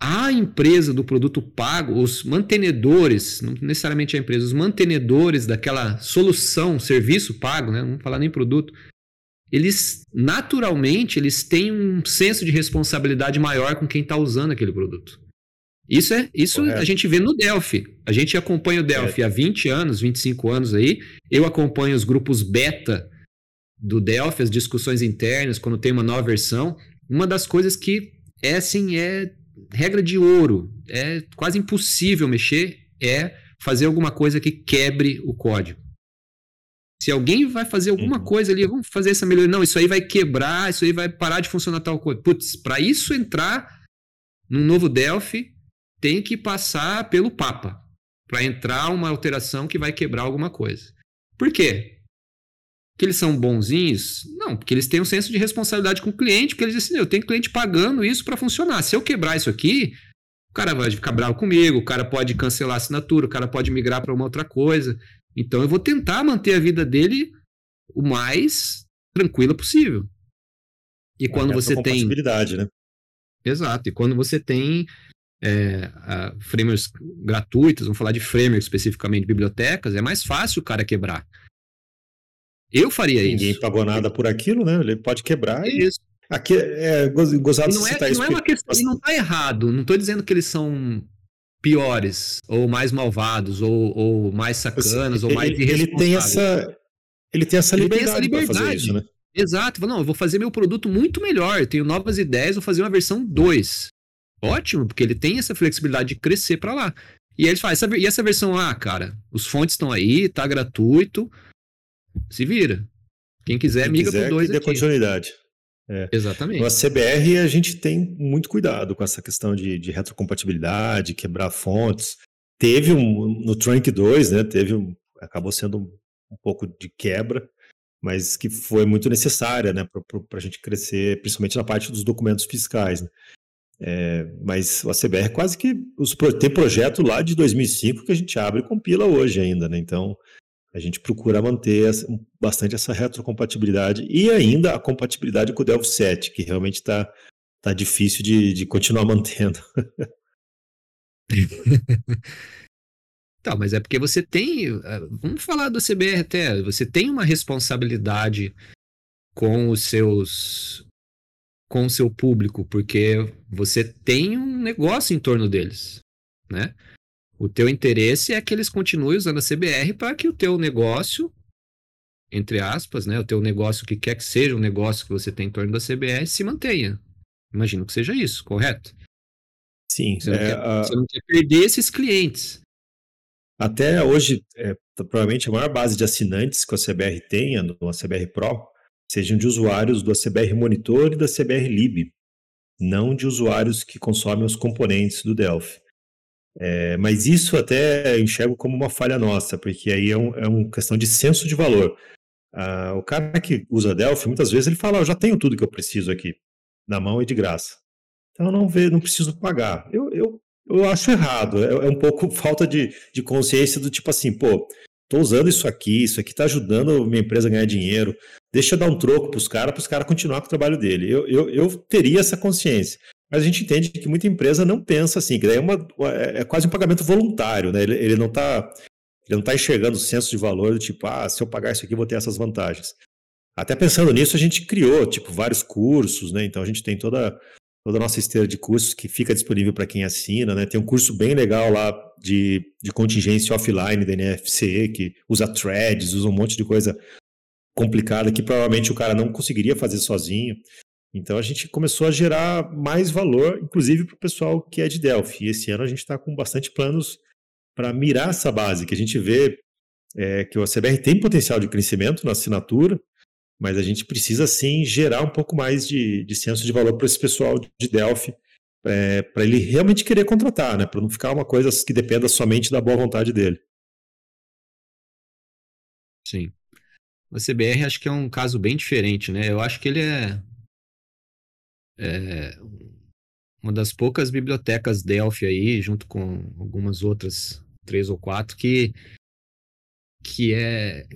a empresa do produto pago, os mantenedores, não necessariamente a empresa, os mantenedores daquela solução, serviço pago, né? não vamos falar nem produto, eles naturalmente eles têm um senso de responsabilidade maior com quem está usando aquele produto. Isso é isso a gente vê no Delphi. A gente acompanha o Delphi é. há 20 anos, 25 anos aí. Eu acompanho os grupos beta do Delphi, as discussões internas, quando tem uma nova versão. Uma das coisas que é assim, é regra de ouro, é quase impossível mexer, é fazer alguma coisa que quebre o código. Se alguém vai fazer alguma uhum. coisa ali, vamos fazer essa melhoria. Não, isso aí vai quebrar, isso aí vai parar de funcionar tal coisa. Putz, para isso entrar num novo Delphi, tem que passar pelo Papa. Para entrar uma alteração que vai quebrar alguma coisa. Por quê? Que eles são bonzinhos? Não, porque eles têm um senso de responsabilidade com o cliente, porque eles dizem assim, eu tenho cliente pagando isso para funcionar. Se eu quebrar isso aqui, o cara vai ficar bravo comigo, o cara pode cancelar a assinatura, o cara pode migrar para uma outra coisa. Então eu vou tentar manter a vida dele o mais tranquila possível. E quando você tem. né? Exato. E quando você tem é, frameworks gratuitos, vamos falar de frameworks especificamente, bibliotecas, é mais fácil o cara quebrar. Eu faria Ninguém isso. Ninguém pagou nada por aquilo, né? Ele pode quebrar é e. Isso. Aqui é gozado não é, não é uma questão, ele não está errado. Não estou dizendo que eles são piores, ou mais malvados, ou, ou mais sacanas, ou mais irresponsáveis. Ele tem essa, ele tem essa liberdade, tem essa liberdade. fazer isso, né? Exato. Não, eu vou fazer meu produto muito melhor. Eu tenho novas ideias, vou fazer uma versão 2. Ótimo, porque ele tem essa flexibilidade de crescer para lá. E aí ele fala, essa, e essa versão, ah, cara, os fontes estão aí, tá gratuito, se vira. Quem quiser, Quem migra quiser, pro 2 aqui. continuidade. É. Exatamente. No CBR a gente tem muito cuidado com essa questão de, de retrocompatibilidade, quebrar fontes. Teve um, no Trunk 2, né, teve um, acabou sendo um, um pouco de quebra, mas que foi muito necessária né, para a gente crescer, principalmente na parte dos documentos fiscais. Né. É, mas o ACBR quase que os, tem projeto lá de 2005 que a gente abre e compila hoje ainda, né? Então a gente procura manter bastante essa retrocompatibilidade e ainda a compatibilidade com o Delphi 7, que realmente está tá difícil de, de continuar mantendo. Tá, mas é porque você tem. Eh, vamos falar do CBR até. Você tem uma responsabilidade com os seus. Com o seu público, porque você tem um negócio em torno deles, né? O teu interesse é que eles continuem usando a CBR para que o teu negócio, entre aspas, né, o teu negócio que quer que seja o negócio que você tem em torno da CBR se mantenha. Imagino que seja isso, correto? Sim. Você não, é, quer, a... você não quer, perder esses clientes. Até hoje, é, provavelmente a maior base de assinantes que a CBR tenha, no CBR Pro, sejam de usuários do CBR Monitor e da CBR Lib, não de usuários que consomem os componentes do Delphi. É, mas isso até enxergo como uma falha nossa, porque aí é, um, é uma questão de senso de valor. Ah, o cara que usa Delphi, muitas vezes ele fala, eu já tenho tudo que eu preciso aqui, na mão e de graça. Então não vê, não preciso pagar. Eu, eu, eu acho errado, é, é um pouco falta de, de consciência do tipo assim, pô, tô usando isso aqui, isso aqui tá ajudando minha empresa a ganhar dinheiro, deixa eu dar um troco pros caras, para os caras continuar com o trabalho dele. Eu, eu, eu teria essa consciência. Mas a gente entende que muita empresa não pensa assim, que daí é, uma, é, é quase um pagamento voluntário, né? Ele, ele não está ele não tá enxergando o senso de valor do tipo, ah, se eu pagar isso aqui, vou ter essas vantagens. Até pensando nisso, a gente criou, tipo, vários cursos, né? Então a gente tem toda, toda a nossa esteira de cursos que fica disponível para quem assina, né? Tem um curso bem legal lá de, de contingência offline da NFC, que usa threads, usa um monte de coisa complicada que provavelmente o cara não conseguiria fazer sozinho. Então a gente começou a gerar mais valor, inclusive para o pessoal que é de Delphi. E esse ano a gente está com bastante planos para mirar essa base, que a gente vê é, que o CBR tem potencial de crescimento na assinatura, mas a gente precisa sim gerar um pouco mais de, de senso de valor para esse pessoal de Delphi, é, para ele realmente querer contratar, né? para não ficar uma coisa que dependa somente da boa vontade dele. Sim. O CBR acho que é um caso bem diferente, né? Eu acho que ele é é, uma das poucas bibliotecas Delphi aí, junto com algumas outras, três ou quatro, que, que, é,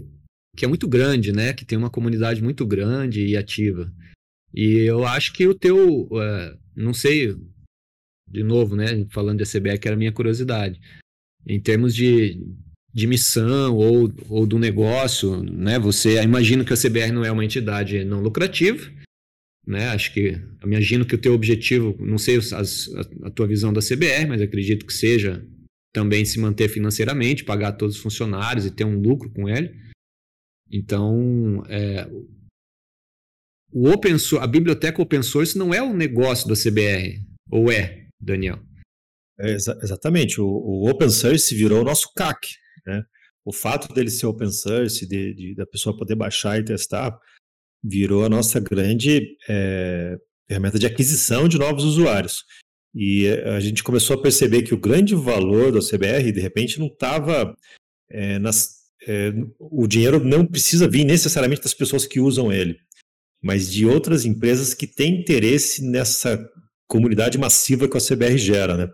que é muito grande, né? Que tem uma comunidade muito grande e ativa. E eu acho que o teu, uh, não sei, de novo, né? Falando de ACBR, que era a minha curiosidade. Em termos de, de missão ou, ou do negócio, né? Você imagina que a CBR não é uma entidade não lucrativa, né? Acho que imagino que o teu objetivo, não sei as, a, a, tua visão da CBR, mas acredito que seja também se manter financeiramente, pagar todos os funcionários e ter um lucro com ele. Então, é, o open source, a biblioteca open source não é o negócio da CBR, ou é, Daniel? É, exa exatamente. O, o, open source virou o nosso CAC, né? o fato dele ser open source, de, de da pessoa poder baixar e testar, virou a nossa grande é, ferramenta de aquisição de novos usuários. E a gente começou a perceber que o grande valor do CBR, de repente, não estava é, nas. É, o dinheiro não precisa vir necessariamente das pessoas que usam ele, mas de outras empresas que têm interesse nessa comunidade massiva que a CBR gera, né?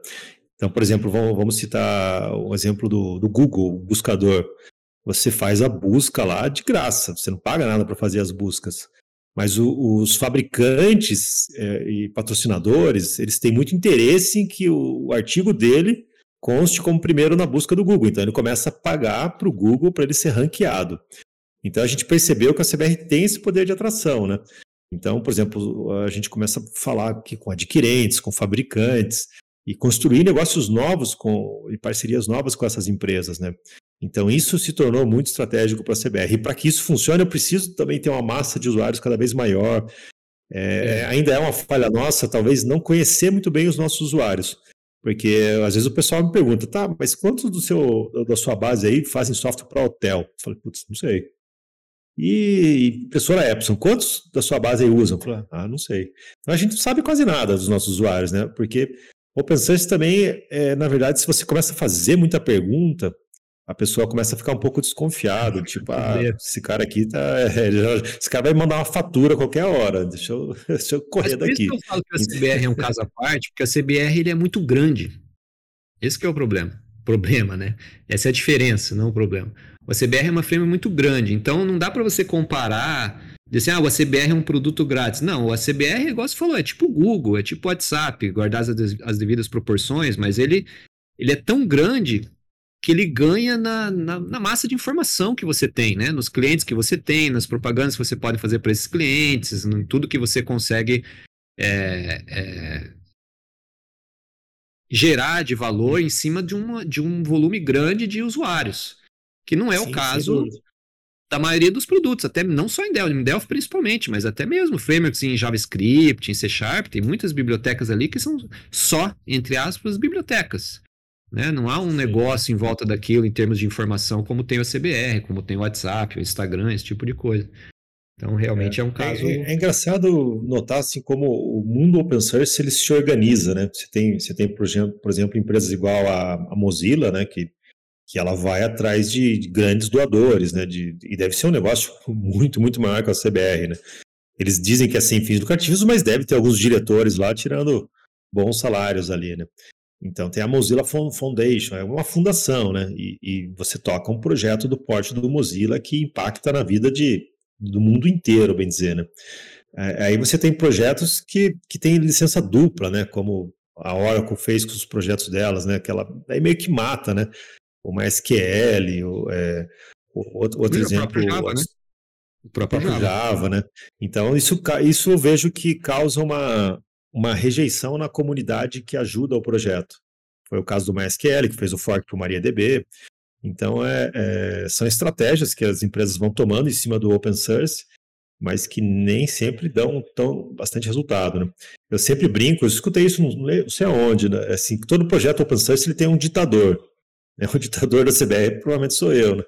Então, por exemplo, vamos, vamos citar o exemplo do, do Google, o buscador. Você faz a busca lá de graça, você não paga nada para fazer as buscas. Mas o, os fabricantes é, e patrocinadores, eles têm muito interesse em que o, o, artigo dele conste como primeiro na busca do Google. Então ele começa a pagar para o Google para ele ser ranqueado. Então a gente percebeu que a CBR tem esse poder de atração, né? Então, por exemplo, a gente começa a falar aqui com adquirentes, com fabricantes e construir negócios novos com, e parcerias novas com essas empresas, né? Então, isso se tornou muito estratégico para a CBR. E para que isso funcione, eu preciso também ter uma massa de usuários cada vez maior. É, é. Ainda é uma falha nossa, talvez, não conhecer muito bem os nossos usuários. Porque às vezes o pessoal me pergunta, tá, mas quantos do seu, da sua base aí fazem software para hotel? Eu falei, putz, não sei. E impressora Epson, quantos da sua base aí usam? Eu falei, ah, não sei. Então a gente não sabe quase nada dos nossos usuários, né? Porque Open Source também, é, na verdade, se você começa a fazer muita pergunta, a pessoa começa a ficar um pouco desconfiado, tipo, ah, esse cara aqui tá, é, esse cara vai mandar uma fatura a qualquer hora, deixa eu, deixa eu correr Mas por daqui. Isso que eu falo que a CBR é um caso à parte, porque a CBR ele é muito grande. Esse é o problema. Problema, né? Essa é a diferença, não o problema. O CBR é uma frame muito grande, então não dá para você comparar Dizer assim, ah, o ACBR é um produto grátis. Não, o ACBR, igual você falou, é tipo Google, é tipo WhatsApp, guardar as, as devidas proporções, mas ele, ele é tão grande que ele ganha na, na, na, massa de informação que você tem, né? Nos clientes que você tem, nas propagandas que você pode fazer para esses clientes, em tudo que você consegue é, é, gerar de valor em cima de, uma, de um volume grande de usuários. Que não é Sim, o caso da maioria dos produtos, até não só em Delphi, em Delphi principalmente, mas até mesmo frameworks em JavaScript, em C Sharp, tem muitas bibliotecas ali que são só, entre aspas, bibliotecas. Né? Não há um Sim. negócio em volta daquilo em termos de informação como tem o CBR, como tem o WhatsApp, o Instagram, esse tipo de coisa. Então, realmente é, é um caso. É, é, engraçado notar assim como o mundo open source ele se organiza, né? Você tem, você tem por exemplo, por exemplo empresas igual a, a Mozilla, né? Que, que ela vai atrás de, de grandes doadores, né? De, e deve ser um negócio muito, muito maior que a CBR, né? Eles dizem que é sem fins lucrativos, mas deve ter alguns diretores lá tirando bons salários ali, né? Então tem a Mozilla Foundation, é uma fundação, né? E, e, você toca um projeto do porte do Mozilla que impacta na vida de, do mundo inteiro, bem dizer, né? É, aí você tem projetos que, que têm licença dupla, né? Como a Oracle fez com os projetos delas, né? Que ela aí meio que mata, né? O MySQL, o, é, outro, outro exemplo. Java, né? O próprio Java. Java, né? Então isso, isso eu vejo que causa uma, uma rejeição na comunidade que ajuda o projeto. Foi o caso do MySQL, que fez o fork para o MariaDB. Então, é, é, são estratégias que as empresas vão tomando em cima do open source, mas que nem sempre dão tão, bastante resultado. Né? Eu sempre brinco, eu escutei isso não sei aonde, né? assim, todo projeto open source ele tem um ditador. Né? O ditador da CBR provavelmente sou eu. Né?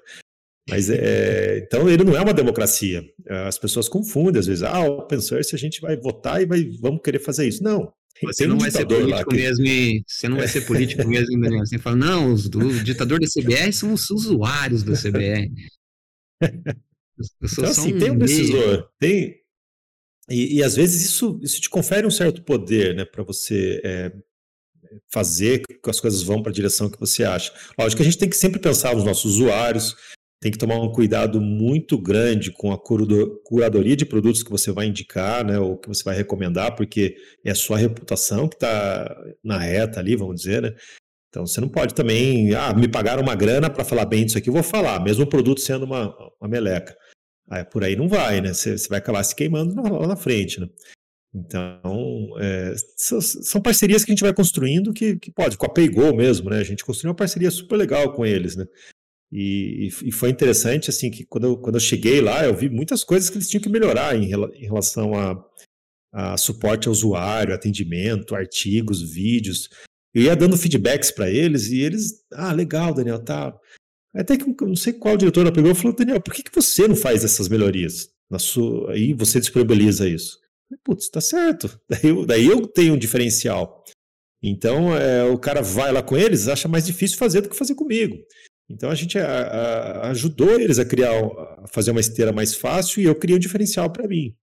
Mas é, então ele não é uma democracia. As pessoas confundem às vezes. Ah, open source a gente vai votar e vai, vamos querer fazer isso. Não. Você não um vai ser político que... mesmo você não vai ser político mesmo, Daniel. Você fala, não, os, o ditador da CBR são os usuários da CBR. então, assim, um tem um decisor, tem. E, e, às vezes isso, isso te confere um certo poder, né, para você é, fazer que as coisas vão para a direção que você acha. Lógico que a gente tem que sempre pensar nos nossos usuários, tem que tomar um cuidado muito grande com a curadoria de produtos que você vai indicar, né, ou que você vai recomendar, porque é a sua reputação que está na reta ali, vamos dizer, né? Então você não pode também, ah, me pagaram uma grana para falar bem disso aqui, vou falar, mesmo o produto sendo uma, uma meleca. Aí, por aí não vai, né? Você, você vai acabar se queimando lá na frente, né? Então, é, são parcerias que a gente vai construindo que, que pode, com a PayGo mesmo, né? A gente construiu uma parceria super legal com eles, né? E, e, foi interessante, assim, que quando eu, quando eu cheguei lá, eu vi muitas coisas que eles tinham que melhorar em, em relação a, a suporte ao usuário, atendimento, artigos, vídeos. Eu ia dando feedbacks para eles e eles, ah, legal, Daniel, tá. Até que não sei qual diretor pegou e falou, Daniel, por que, que você não faz essas melhorias? Na sua, aí você disponibiliza isso. Putz, tá certo. Daí eu, daí eu tenho um diferencial. Então é, o cara vai lá com eles, acha mais difícil fazer do que fazer comigo. Então a gente a, a, ajudou eles a criar, a fazer uma esteira mais fácil e eu criei um diferencial para mim.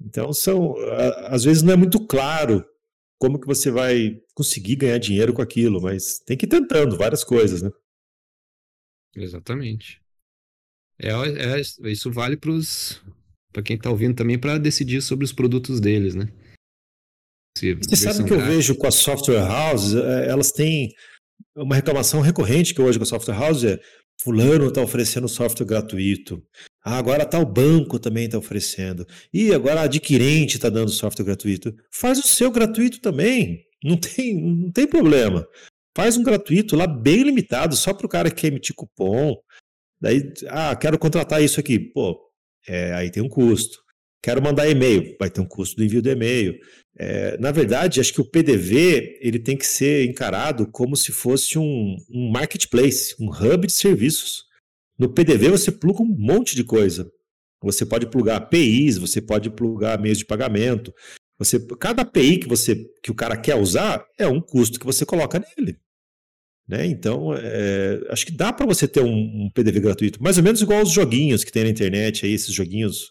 Então são, a, às vezes não é muito claro como que você vai conseguir ganhar dinheiro com aquilo, mas tem que ir tentando várias coisas, né? Exatamente. É, é isso vale para quem está ouvindo também para decidir sobre os produtos deles, né? Se você sabe que eu vejo com as software houses, é, elas têm uma reclamação recorrente que hoje com a software house é fulano está oferecendo software gratuito. Ah, agora tal banco também está oferecendo. E agora a adquirente está dando software gratuito. Faz o seu gratuito também. Não tem, não tem problema. Faz um gratuito lá bem limitado, só para o cara que quer emitir cupom. Daí, ah, quero contratar isso aqui. Pô, é, aí tem um custo. Quero mandar e-mail, vai ter um custo do envio do e-mail. É, na verdade, acho que o PDV ele tem que ser encarado como se fosse um, um marketplace, um hub de serviços. No PDV você pluga um monte de coisa. Você pode plugar APIs, você pode plugar meios de pagamento. Você, cada API que você que o cara quer usar é um custo que você coloca nele. Né? Então, é, acho que dá para você ter um, um, PDV gratuito, mais ou menos igual os joguinhos que tem na internet, aí, esses joguinhos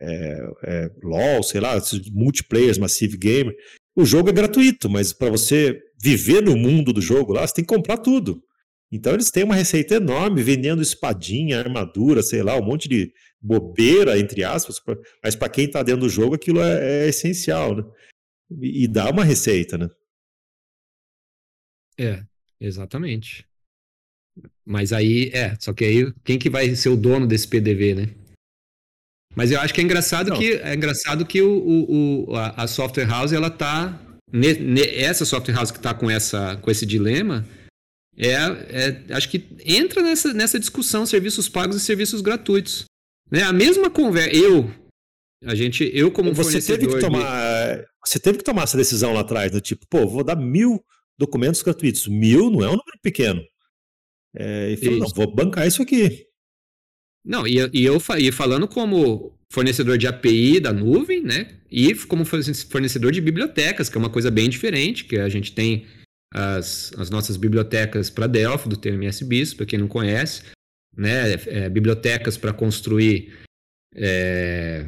é, é, LOL, sei lá, esses multiplayers, Massive Gamer. O jogo é gratuito, mas para você viver no mundo do jogo lá, você tem que comprar tudo. Então eles têm uma receita enorme vendendo espadinha, armadura, sei lá, um monte de bobeira, entre aspas, mas para quem está dentro do jogo aquilo é, é essencial, né? E, e dá uma receita, né? É, exatamente. Mas aí, é, só que aí quem que vai ser o dono desse PDV, né? Mas eu acho que é engraçado Não. que é engraçado que o, o, o a, a, software house ela tá ne, ne, essa software house que está com essa com esse dilema é, é, acho que entra nessa, nessa discussão serviços pagos e serviços gratuitos. Né? A mesma conversa. Eu, a gente, eu como você teve que tomar, de... você teve que tomar essa decisão lá atrás, do tipo, pô, vou dar mil documentos gratuitos. Mil não é um número pequeno. É, e falou, não, vou bancar isso aqui. Não, e, e eu e falando como fornecedor de API da nuvem, né? E como fornecedor de bibliotecas, que é uma coisa bem diferente, que a gente tem as, as nossas bibliotecas para Delphi, do TMS BIS, para quem não conhece, né? É, bibliotecas para construir é,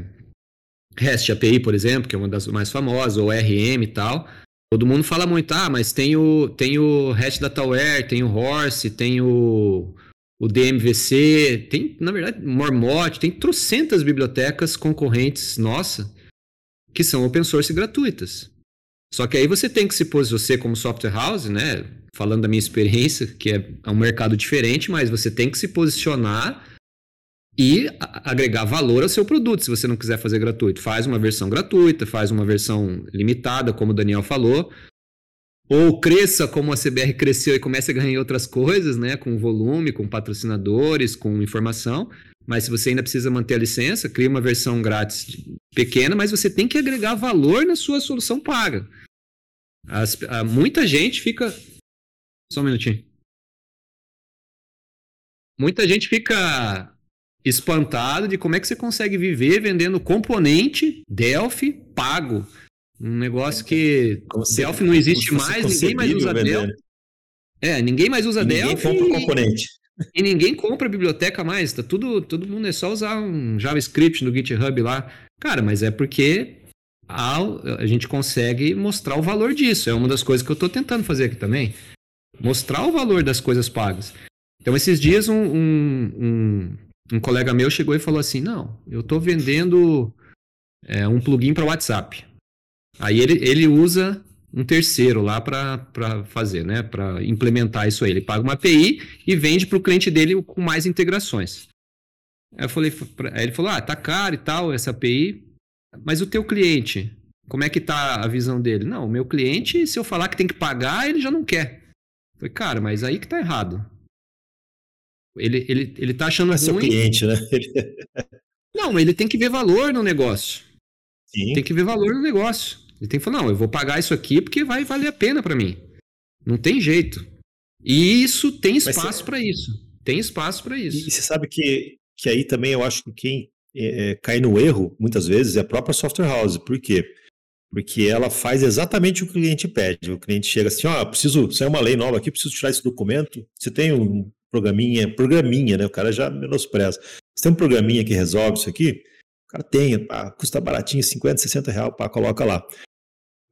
REST API, por exemplo, que é uma das mais famosas, ou RM e tal. Todo mundo fala muito, ah, mas tem o, tem o REST Dataware, tem o Horse, tem o, o DMVC, tem, na verdade, Mormot, tem trocentas bibliotecas concorrentes nossa que são open source gratuitas. Só que aí você tem que se posicionar, você como software house, né? Falando da minha experiência, que é, é um mercado diferente, mas você tem que se posicionar e agregar valor ao seu produto, se você não quiser fazer gratuito. Faz uma versão gratuita, faz uma versão limitada, como o Daniel falou, ou cresça como a CBR cresceu e comece a ganhar outras coisas, né, com volume, com patrocinadores, com informação. Mas se você ainda precisa manter a licença, cria uma versão grátis pequena, mas você tem que agregar valor na sua solução paga. As, a, muita gente fica. Só um minutinho. Muita gente fica espantado de como é que você consegue viver vendendo componente Delphi pago. Um negócio que você, Delphi não existe mais, ninguém mais usa Delphi. É, ninguém mais usa ninguém Delphi. Ninguém compra componente. E ninguém compra biblioteca mais, tá tudo, todo mundo é só usar um JavaScript no GitHub lá. Cara, mas é porque a, a gente consegue mostrar o valor disso. É uma das coisas que eu estou tentando fazer aqui também. Mostrar o valor das coisas pagas. Então, esses dias, um, um, um, um colega meu chegou e falou assim: Não, eu estou vendendo é, um plugin para WhatsApp. Aí ele, ele usa um terceiro lá para fazer, né? Para implementar isso aí. Ele paga uma API e vende para o cliente dele com mais integrações. Aí eu falei, aí ele falou: ah, tá caro e tal, essa API. Mas o teu cliente, como é que tá a visão dele? Não, o meu cliente, se eu falar que tem que pagar, ele já não quer. Eu falei, cara, mas aí que tá errado. Ele, ele, ele tá achando é seu cliente, né? não, ele tem que ver valor no negócio. Sim. Tem que ver valor no negócio. Ele tem que falar, não, eu vou pagar isso aqui porque vai valer a pena para mim. Não tem jeito. E isso tem espaço para isso. tem espaço para isso. E, e, você sabe que, que aí também eu acho que quem é, é, cai no erro, muitas vezes, é a própria software house. Por quê? Porque ela faz exatamente o que o cliente pede. O cliente chega assim, ó, oh, preciso, saiu uma lei nova aqui, preciso tirar esse documento. Você tem um programinha, programinha, né? O cara já menospreza. Você tem um programinha que resolve isso aqui? O cara tem, pá, custa baratinho, 50, 60 reais, pá, coloca lá.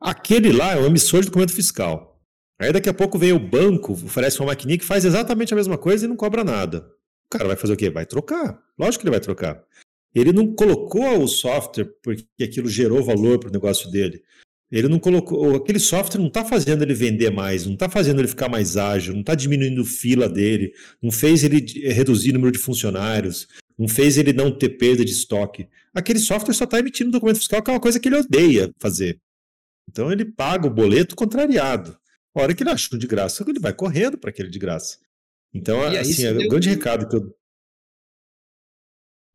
Aquele lá é um emissor de documento fiscal. Aí daqui a pouco vem o banco, oferece uma maquininha que faz exatamente a mesma coisa e não cobra nada. O cara vai fazer o quê? Vai trocar. Lógico que ele vai trocar. Ele não colocou o software porque aquilo gerou valor para o negócio dele. Ele não colocou. Aquele software não está fazendo ele vender mais, não está fazendo ele ficar mais ágil, não está diminuindo fila dele, não fez ele reduzir o número de funcionários, não fez ele não ter perda de estoque. Aquele software só está emitindo documento fiscal, que é uma coisa que ele odeia fazer. Então ele paga o boleto contrariado. A hora que ele achou de graça, ele vai correndo para aquele de graça. Então, e assim, é o grande recado que eu.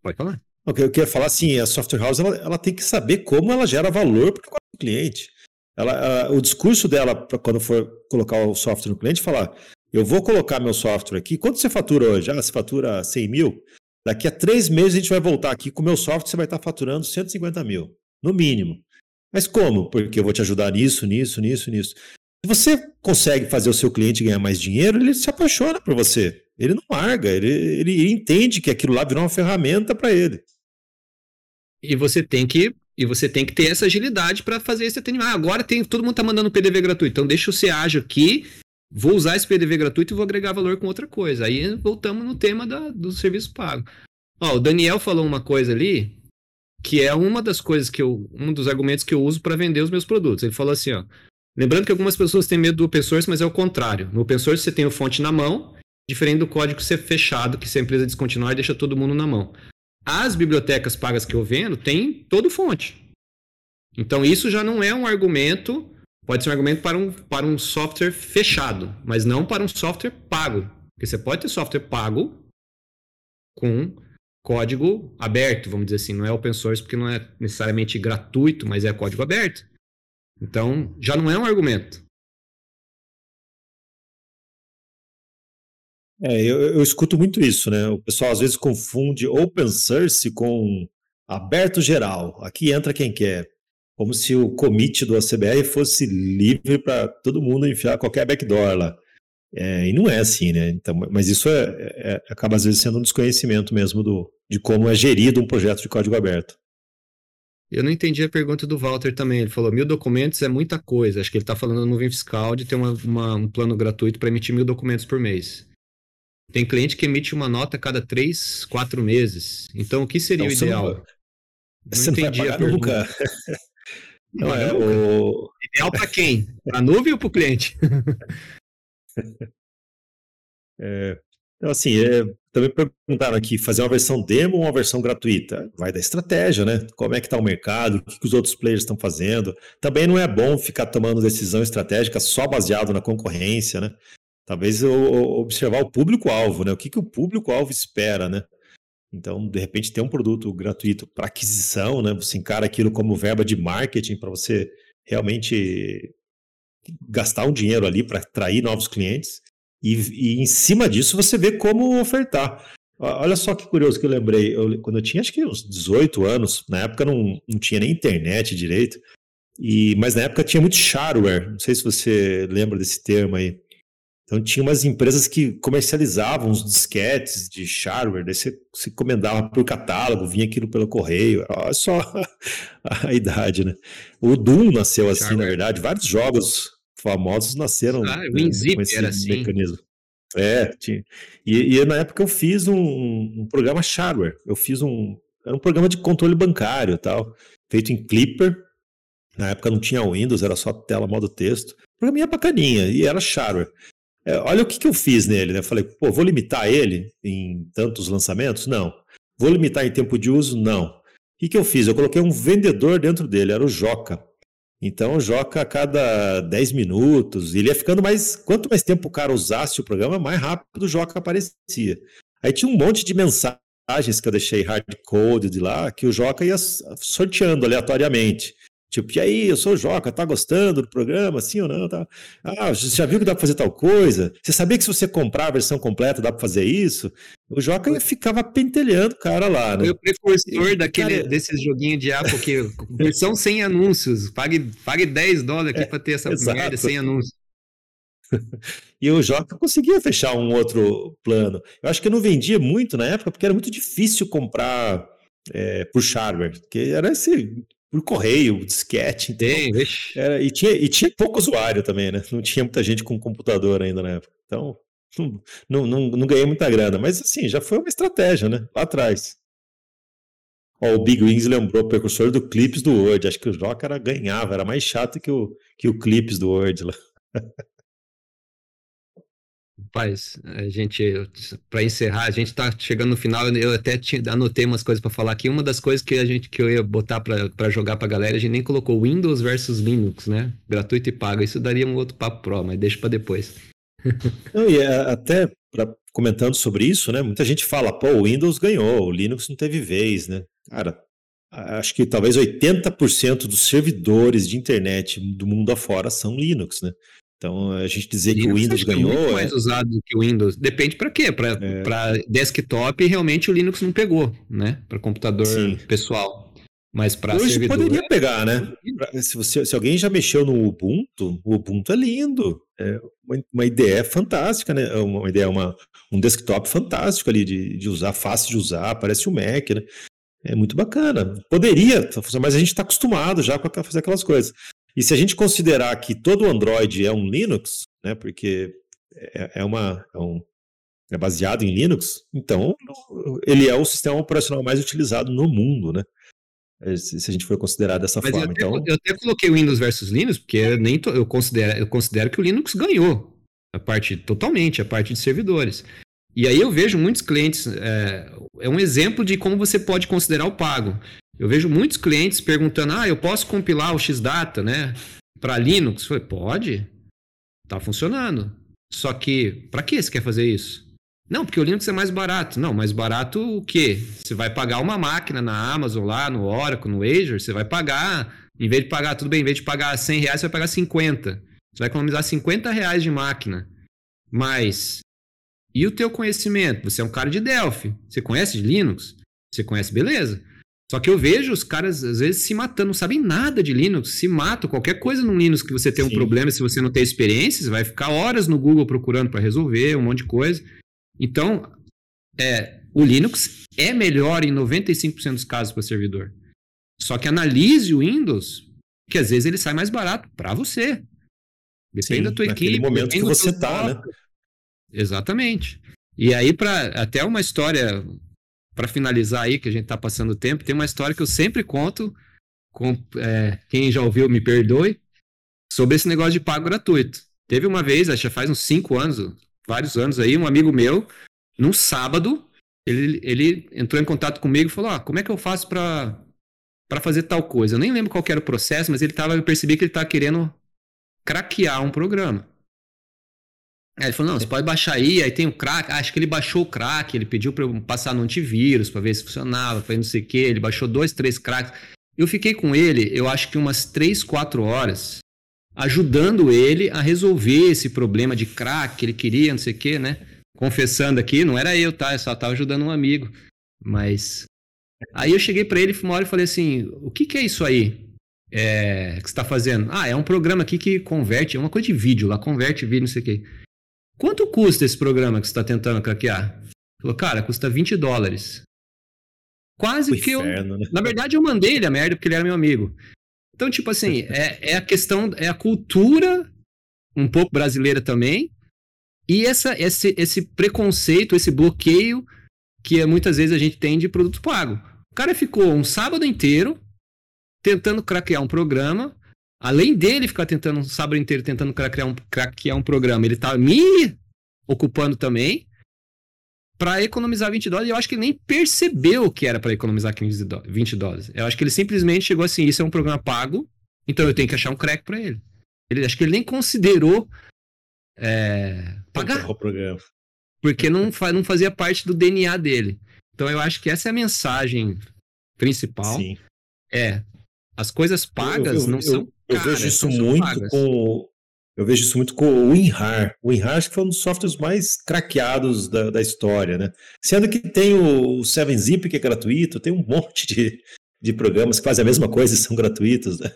Pode falar. O que eu queria falar assim, a software house ela, ela tem que saber como ela gera valor para o cliente. Ela, o discurso dela, para quando for colocar o software no cliente, falar: eu vou colocar meu software aqui. Quanto você fatura hoje? Ah, você fatura 100 mil? Daqui a três meses a gente vai voltar aqui com o meu software, você vai estar faturando 150 mil, no mínimo. Mas como? Porque eu vou te ajudar nisso, nisso, nisso, nisso. Se você consegue fazer o seu cliente ganhar mais dinheiro, ele se apaixona por você. Ele não larga, ele, ele entende que aquilo lá virou uma ferramenta para ele. E você tem que e você tem que ter essa agilidade para fazer esse atendimento. Ah, agora tem, todo mundo está mandando PDV gratuito, então deixa eu ser ágil aqui, vou usar esse PDV gratuito e vou agregar valor com outra coisa. Aí voltamos no tema da, do serviço pago. Ó, o Daniel falou uma coisa ali que é uma das coisas que eu, um dos argumentos que eu uso para vender os meus produtos. Ele falou assim, ó, lembrando que algumas pessoas têm medo do open source, mas é o contrário. No open source você tem o fonte na mão, diferente do código ser fechado, que se a empresa descontinuar deixa todo mundo na mão. As bibliotecas pagas que eu vendo têm todo fonte. Então isso já não é um argumento, pode ser um argumento para um, para um software fechado, mas não para um software pago. Porque você pode ter software pago com código aberto, vamos dizer assim, não é open source porque não é necessariamente gratuito, mas é código aberto. Então, já não é um argumento. É, eu, eu, escuto muito isso, né? O pessoal às vezes confunde open source com aberto geral. Aqui entra quem quer. Como se o commit do ACBR fosse livre para todo mundo enfiar qualquer backdoor lá. É, e não é assim, né? Então, mas isso é, é, acaba às vezes sendo um desconhecimento mesmo do, de como é gerido um projeto de código aberto. Eu não entendi a pergunta do Walter também. Ele falou: mil documentos é muita coisa. Acho que ele está falando da nuvem fiscal de ter uma, uma, um plano gratuito para emitir mil documentos por mês. Tem cliente que emite uma nota a cada três, quatro meses. Então, o que seria então, o ideal? Não, não entendi a pergunta. Não, não é, o... Ideal para quem? Para a nuvem ou para o cliente? é, então, assim, é, também perguntaram aqui, fazer uma versão demo ou uma versão gratuita? Vai da estratégia, né? Como é que está o mercado, o que, que os outros players estão fazendo. Também não é bom ficar tomando decisão estratégica só baseado na concorrência, né? Talvez observar o público-alvo, né? O que, que o público-alvo espera, né? Então, de repente, ter um produto gratuito para aquisição, né? Você encara aquilo como verba de marketing para você realmente gastar um dinheiro ali para atrair novos clientes. E, e, em cima disso você vê como ofertar. Olha só que curioso que eu lembrei. Eu, quando eu tinha acho que uns 18 anos, na época não, não tinha nem internet direito, e, mas na época tinha muito shareware. Não sei se você lembra desse termo aí. Então tinha umas empresas que comercializavam os disquetes de shareware, daí você se encomendava por catálogo, vinha aquilo pelo correio, olha só a idade, né? O Doom nasceu assim, na verdade, vários jogos famosos nasceram ah, com esse era assim. mecanismo. É, tinha. E, e, na época eu fiz um, um, programa shareware, eu fiz um, era um programa de controle bancário tal, feito em Clipper, na época não tinha Windows, era só tela modo texto, programinha bacaninha, e era shareware. É, olha o que, que eu fiz nele, né? Eu falei, pô, vou limitar ele em tantos lançamentos? Não. Vou limitar em tempo de uso? Não. O que, que eu fiz? Eu coloquei um vendedor dentro dele, era o Joca. Então o Joca a cada 10 minutos, ele ia ficando mais. Quanto mais tempo o cara usasse o programa, mais rápido o Joca aparecia. Aí tinha um monte de mensagens que eu deixei hard code de lá, que o Joca ia sorteando aleatoriamente. Tipo, e aí, eu sou o Joca, tá gostando do programa, sim ou não? Tá? Ah, você já viu que dá pra fazer tal coisa? Você sabia que se você comprar a versão completa dá pra fazer isso? O Joca ficava pentelhando o cara lá, né? Foi o precursor daquele, cara... desses joguinhos de Apple que versão sem anúncios. Pague, pague 10 dólares aqui é, pra ter essa exato. merda sem anúncios. e o Joca conseguia fechar um outro plano. Eu acho que eu não vendia muito na época, porque era muito difícil comprar é, por shareware, porque era esse por correio, disquete. Então, Tem, era, e, tinha, e tinha pouco usuário também, né? Não tinha muita gente com computador ainda na época. Então, não, não, não ganhei muita grana. Mas assim, já foi uma estratégia, né? Lá atrás. Ó, o Big Wings lembrou o precursor do Clips do Word. Acho que o Joca era, ganhava, era mais chato que o, que o Clips do Word lá. Rapaz, a gente, para encerrar, a gente tá chegando no final, eu até anotei umas coisas para falar aqui. Uma das coisas que a gente que eu ia botar para jogar pra galera, a gente nem colocou Windows versus Linux, né? Gratuito e pago. Isso daria um outro papo pro, mas deixa para depois. Não, e é, até pra, comentando sobre isso, né? Muita gente fala, pô, o Windows ganhou, o Linux não teve vez, né? Cara, acho que talvez 80% dos servidores de internet do mundo afora são Linux, né? Então, a gente dizer Linux que o Windows ganhou. É muito mais é... usado do que o Windows. Depende para quê? Para é... desktop, realmente o Linux não pegou, né? Para computador Sim. pessoal. Mas para Hoje servidor, poderia é... pegar, né? Se, você, se alguém já mexeu no Ubuntu, o Ubuntu é lindo. É uma, uma ideia fantástica, né? É uma ideia, uma, um desktop fantástico ali de, de usar, fácil de usar, parece o um Mac, né? É muito bacana. Poderia, mas a gente está acostumado já a fazer aquelas coisas. E se a gente considerar que todo Android é um Linux, né, porque é, é, uma, é, um, é baseado em Linux, então ele é o sistema operacional mais utilizado no mundo, né? É, se a gente for considerar dessa Mas forma. Eu até, então... eu até coloquei o Windows versus Linux, porque eu, nem to, eu, considero, eu considero que o Linux ganhou a parte totalmente, a parte de servidores. E aí eu vejo muitos clientes, é, é um exemplo de como você pode considerar o pago. Eu vejo muitos clientes perguntando: ah, eu posso compilar o Xdata, né? Para Linux? Falei, pode. Tá funcionando. Só que, para que você quer fazer isso? Não, porque o Linux é mais barato. Não, mais barato o quê? Você vai pagar uma máquina na Amazon lá, no Oracle, no Azure, você vai pagar, em vez de pagar, tudo bem, em vez de pagar 100 reais, você vai pagar 50. Você vai economizar 50 reais de máquina. Mas, e o teu conhecimento? Você é um cara de Delphi. Você conhece de Linux? Você conhece, beleza. Só que eu vejo os caras, às vezes, se matando, não sabem nada de Linux, se matam. Qualquer coisa no Linux que você tem Sim. um problema, se você não tem experiência, você vai ficar horas no Google procurando para resolver um monte de coisa. Então, é, o Linux é melhor em 95% dos casos para servidor. Só que analise o Windows, que às vezes ele sai mais barato para você. Depende Sim, da tua equipe. momento que você tá, né? Exatamente. E aí, para até uma história para finalizar aí, que a gente está passando o tempo, tem uma história que eu sempre conto, com, é, quem já ouviu me perdoe, sobre esse negócio de pago gratuito. Teve uma vez, acho que faz uns cinco anos, vários anos aí, um amigo meu, num sábado, ele, ele entrou em contato comigo e falou: ah, como é que eu faço para para fazer tal coisa? Eu nem lembro qual era o processo, mas ele tava, eu percebi que ele estava querendo craquear um programa. Aí ele falou, não, você pode baixar aí, aí tem o crack. acho que ele baixou o crack, ele pediu para eu passar no antivírus para ver se funcionava, para não sei o que, ele baixou dois, três cracks. Eu fiquei com ele, eu acho que umas três, quatro horas, ajudando ele a resolver esse problema de crack que ele queria, não sei o que, né? Confessando aqui, não era eu, tá? Eu só tava ajudando um amigo. Mas. Aí eu cheguei para ele uma hora e falei assim: o que, que é isso aí? É, que você está fazendo? Ah, é um programa aqui que converte, é uma coisa de vídeo lá, converte vídeo, não sei o quê. Quanto custa esse programa que você está tentando craquear? Falou, cara, custa 20 dólares. Quase o que inferno, eu. Né? Na verdade, eu mandei ele a merda porque ele era meu amigo. Então, tipo assim, é, é a questão, é a cultura um pouco brasileira também, e essa, esse, esse preconceito, esse bloqueio que muitas vezes a gente tem de produto pago. O cara ficou um sábado inteiro tentando craquear um programa além dele ficar tentando um sábado inteiro tentando craquear um, craquear um programa, ele tá me ocupando também para economizar 20 dólares. E eu acho que ele nem percebeu que era para economizar 15 do 20 dólares. Eu acho que ele simplesmente chegou assim: isso é um programa pago, então eu tenho que achar um crack para ele. ele. Acho que ele nem considerou é, pagar. O programa. Porque não, não fazia parte do DNA dele. Então eu acho que essa é a mensagem principal. Sim. É As coisas pagas eu, eu, não são eu, vejo isso muito com eu vejo isso muito com o WinRAR. O WinRAR acho que foi um dos softwares mais craqueados da, da história, né? Sendo que tem o 7-Zip, que é gratuito, tem um monte de, de programas que fazem a mesma coisa e são gratuitos, né?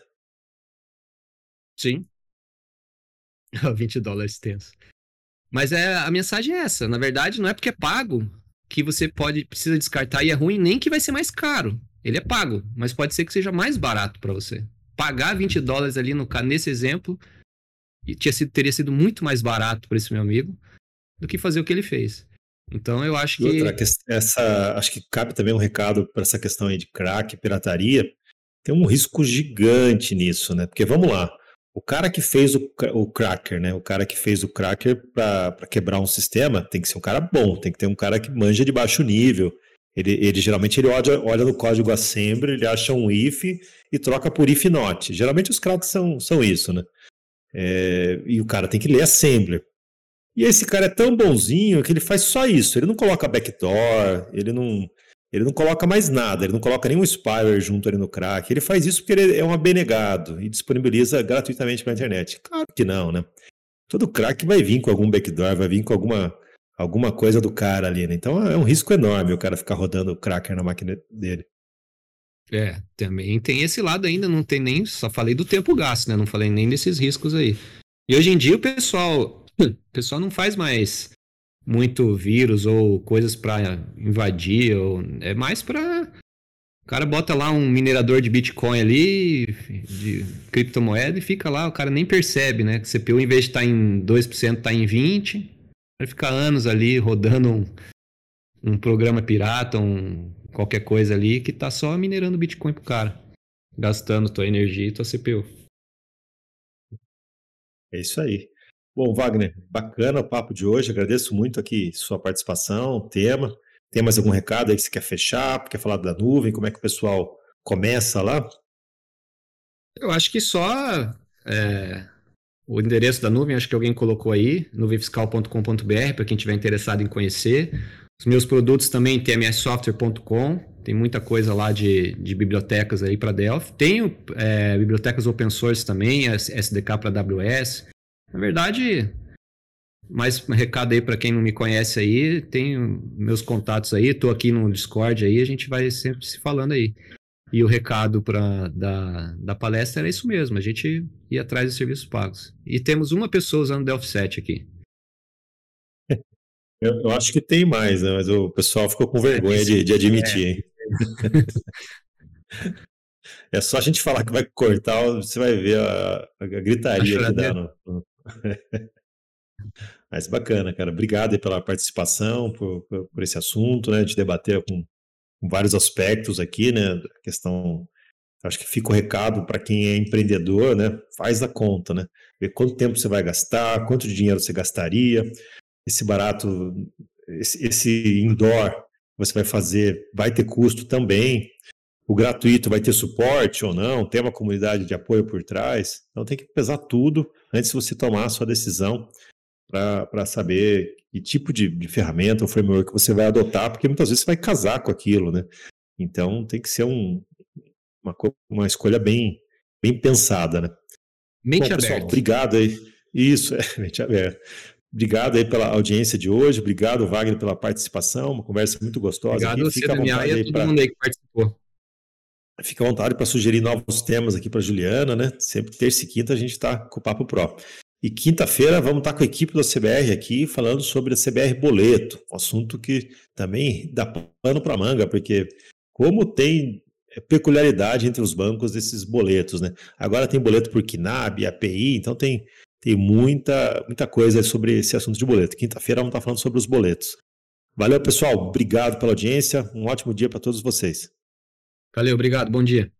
Sim. 20 dólares tenso. Mas é, a mensagem é essa. Na verdade, não é porque é pago que você pode precisa descartar e é ruim, nem que vai ser mais caro. Ele é pago, mas pode ser que seja mais barato para você. Pagar 20 dólares ali no nesse exemplo e tinha sido, teria sido muito mais barato para esse meu amigo do que fazer o que ele fez. Então eu acho que. Outra, essa, acho que cabe também um recado para essa questão aí de crack, pirataria. Tem um risco gigante nisso, né? Porque vamos lá. O cara que fez o, o cracker, né? O cara que fez o cracker para quebrar um sistema tem que ser um cara bom, tem que ter um cara que manja de baixo nível. Ele, ele geralmente ele olha, olha no código assembly, ele acha um if e troca por if not. Geralmente os cracks são, são isso, né? É, e o cara tem que ler assembler. E esse cara é tão bonzinho que ele faz só isso. Ele não coloca backdoor, ele não, ele não coloca mais nada, ele não coloca nenhum spyware junto ali no crack. Ele faz isso porque ele é um abnegado e disponibiliza gratuitamente para a internet. Claro que não, né? Todo crack vai vir com algum backdoor, vai vir com alguma, alguma coisa do cara ali, né? Então é um risco enorme o cara ficar rodando o cracker na máquina dele. É, também tem esse lado ainda, não tem nem. Só falei do tempo gasto, né? Não falei nem desses riscos aí. E hoje em dia o pessoal. O pessoal não faz mais muito vírus ou coisas para invadir. Ou, é mais para. O cara bota lá um minerador de Bitcoin ali, de criptomoeda, e fica lá, o cara nem percebe, né? Que CPU, em vez de estar tá em 2%, está em 20%. Vai ficar anos ali rodando um, um programa pirata, um qualquer coisa ali que tá só minerando Bitcoin pro cara. Gastando tua energia e tua CPU. É isso aí. Bom, Wagner, bacana o papo de hoje. Agradeço muito aqui sua participação, tema. Tem mais algum recado aí que você quer fechar? Quer falar da nuvem? Como é que o pessoal começa lá? Eu acho que só é, o endereço da nuvem, acho que alguém colocou aí, nuvemfiscal.com.br, para quem tiver interessado em conhecer. Os meus produtos também, tmssoftware.com, tem muita coisa lá de, de bibliotecas aí para Delphi. Tenho é, bibliotecas open source também, SDK para AWS. Na verdade, mais um recado aí para quem não me conhece aí, tenho meus contatos aí, estou aqui no Discord aí, a gente vai sempre se falando aí. E o recado pra, da, da palestra era isso mesmo, a gente ir atrás de serviços pagos. E temos uma pessoa usando Delphi 7 aqui. Eu, eu, acho que tem mais, né? Mas o pessoal ficou com vergonha de, de admitir, hein? É só a gente falar que vai cortar, você vai ver a, a gritaria que dá. No... Mas bacana, cara. Obrigado pela participação, por, por, esse assunto, né? De debater com, vários aspectos aqui, né? A questão. Acho que fica o recado para quem é empreendedor, né? Faz a conta, né? Ver quanto tempo você vai gastar, quanto dinheiro você gastaria, esse barato, esse, esse indoor você vai fazer, vai ter custo também. O gratuito vai ter suporte ou não, tem uma comunidade de apoio por trás. Então tem que pesar tudo antes de você tomar a sua decisão para saber que tipo de, de ferramenta ou framework você vai adotar, porque muitas vezes você vai casar com aquilo, né? Então tem que ser um, uma, uma escolha bem, bem pensada, né? Mente Bom, pessoal, obrigado aí. Isso, é, mente aberta. Obrigado aí pela audiência de hoje, obrigado, Wagner, pela participação, uma conversa muito gostosa. Obrigado aqui. Fica vontade e a todo pra... mundo aí que participou. Fica à vontade para sugerir novos temas aqui para Juliana, né? Sempre terça e quinta a gente está com o Papo Pro. E quinta-feira vamos estar com a equipe da CBR aqui falando sobre a CBR Boleto, um assunto que também dá pano para manga, porque como tem peculiaridade entre os bancos desses boletos, né? Agora tem boleto por KNAB, API, então tem tem muita, muita coisa sobre esse assunto de boleto. Quinta-feira vamos estar falando sobre os boletos. Valeu, pessoal. Obrigado pela audiência. Um ótimo dia para todos vocês. Valeu, obrigado. Bom dia.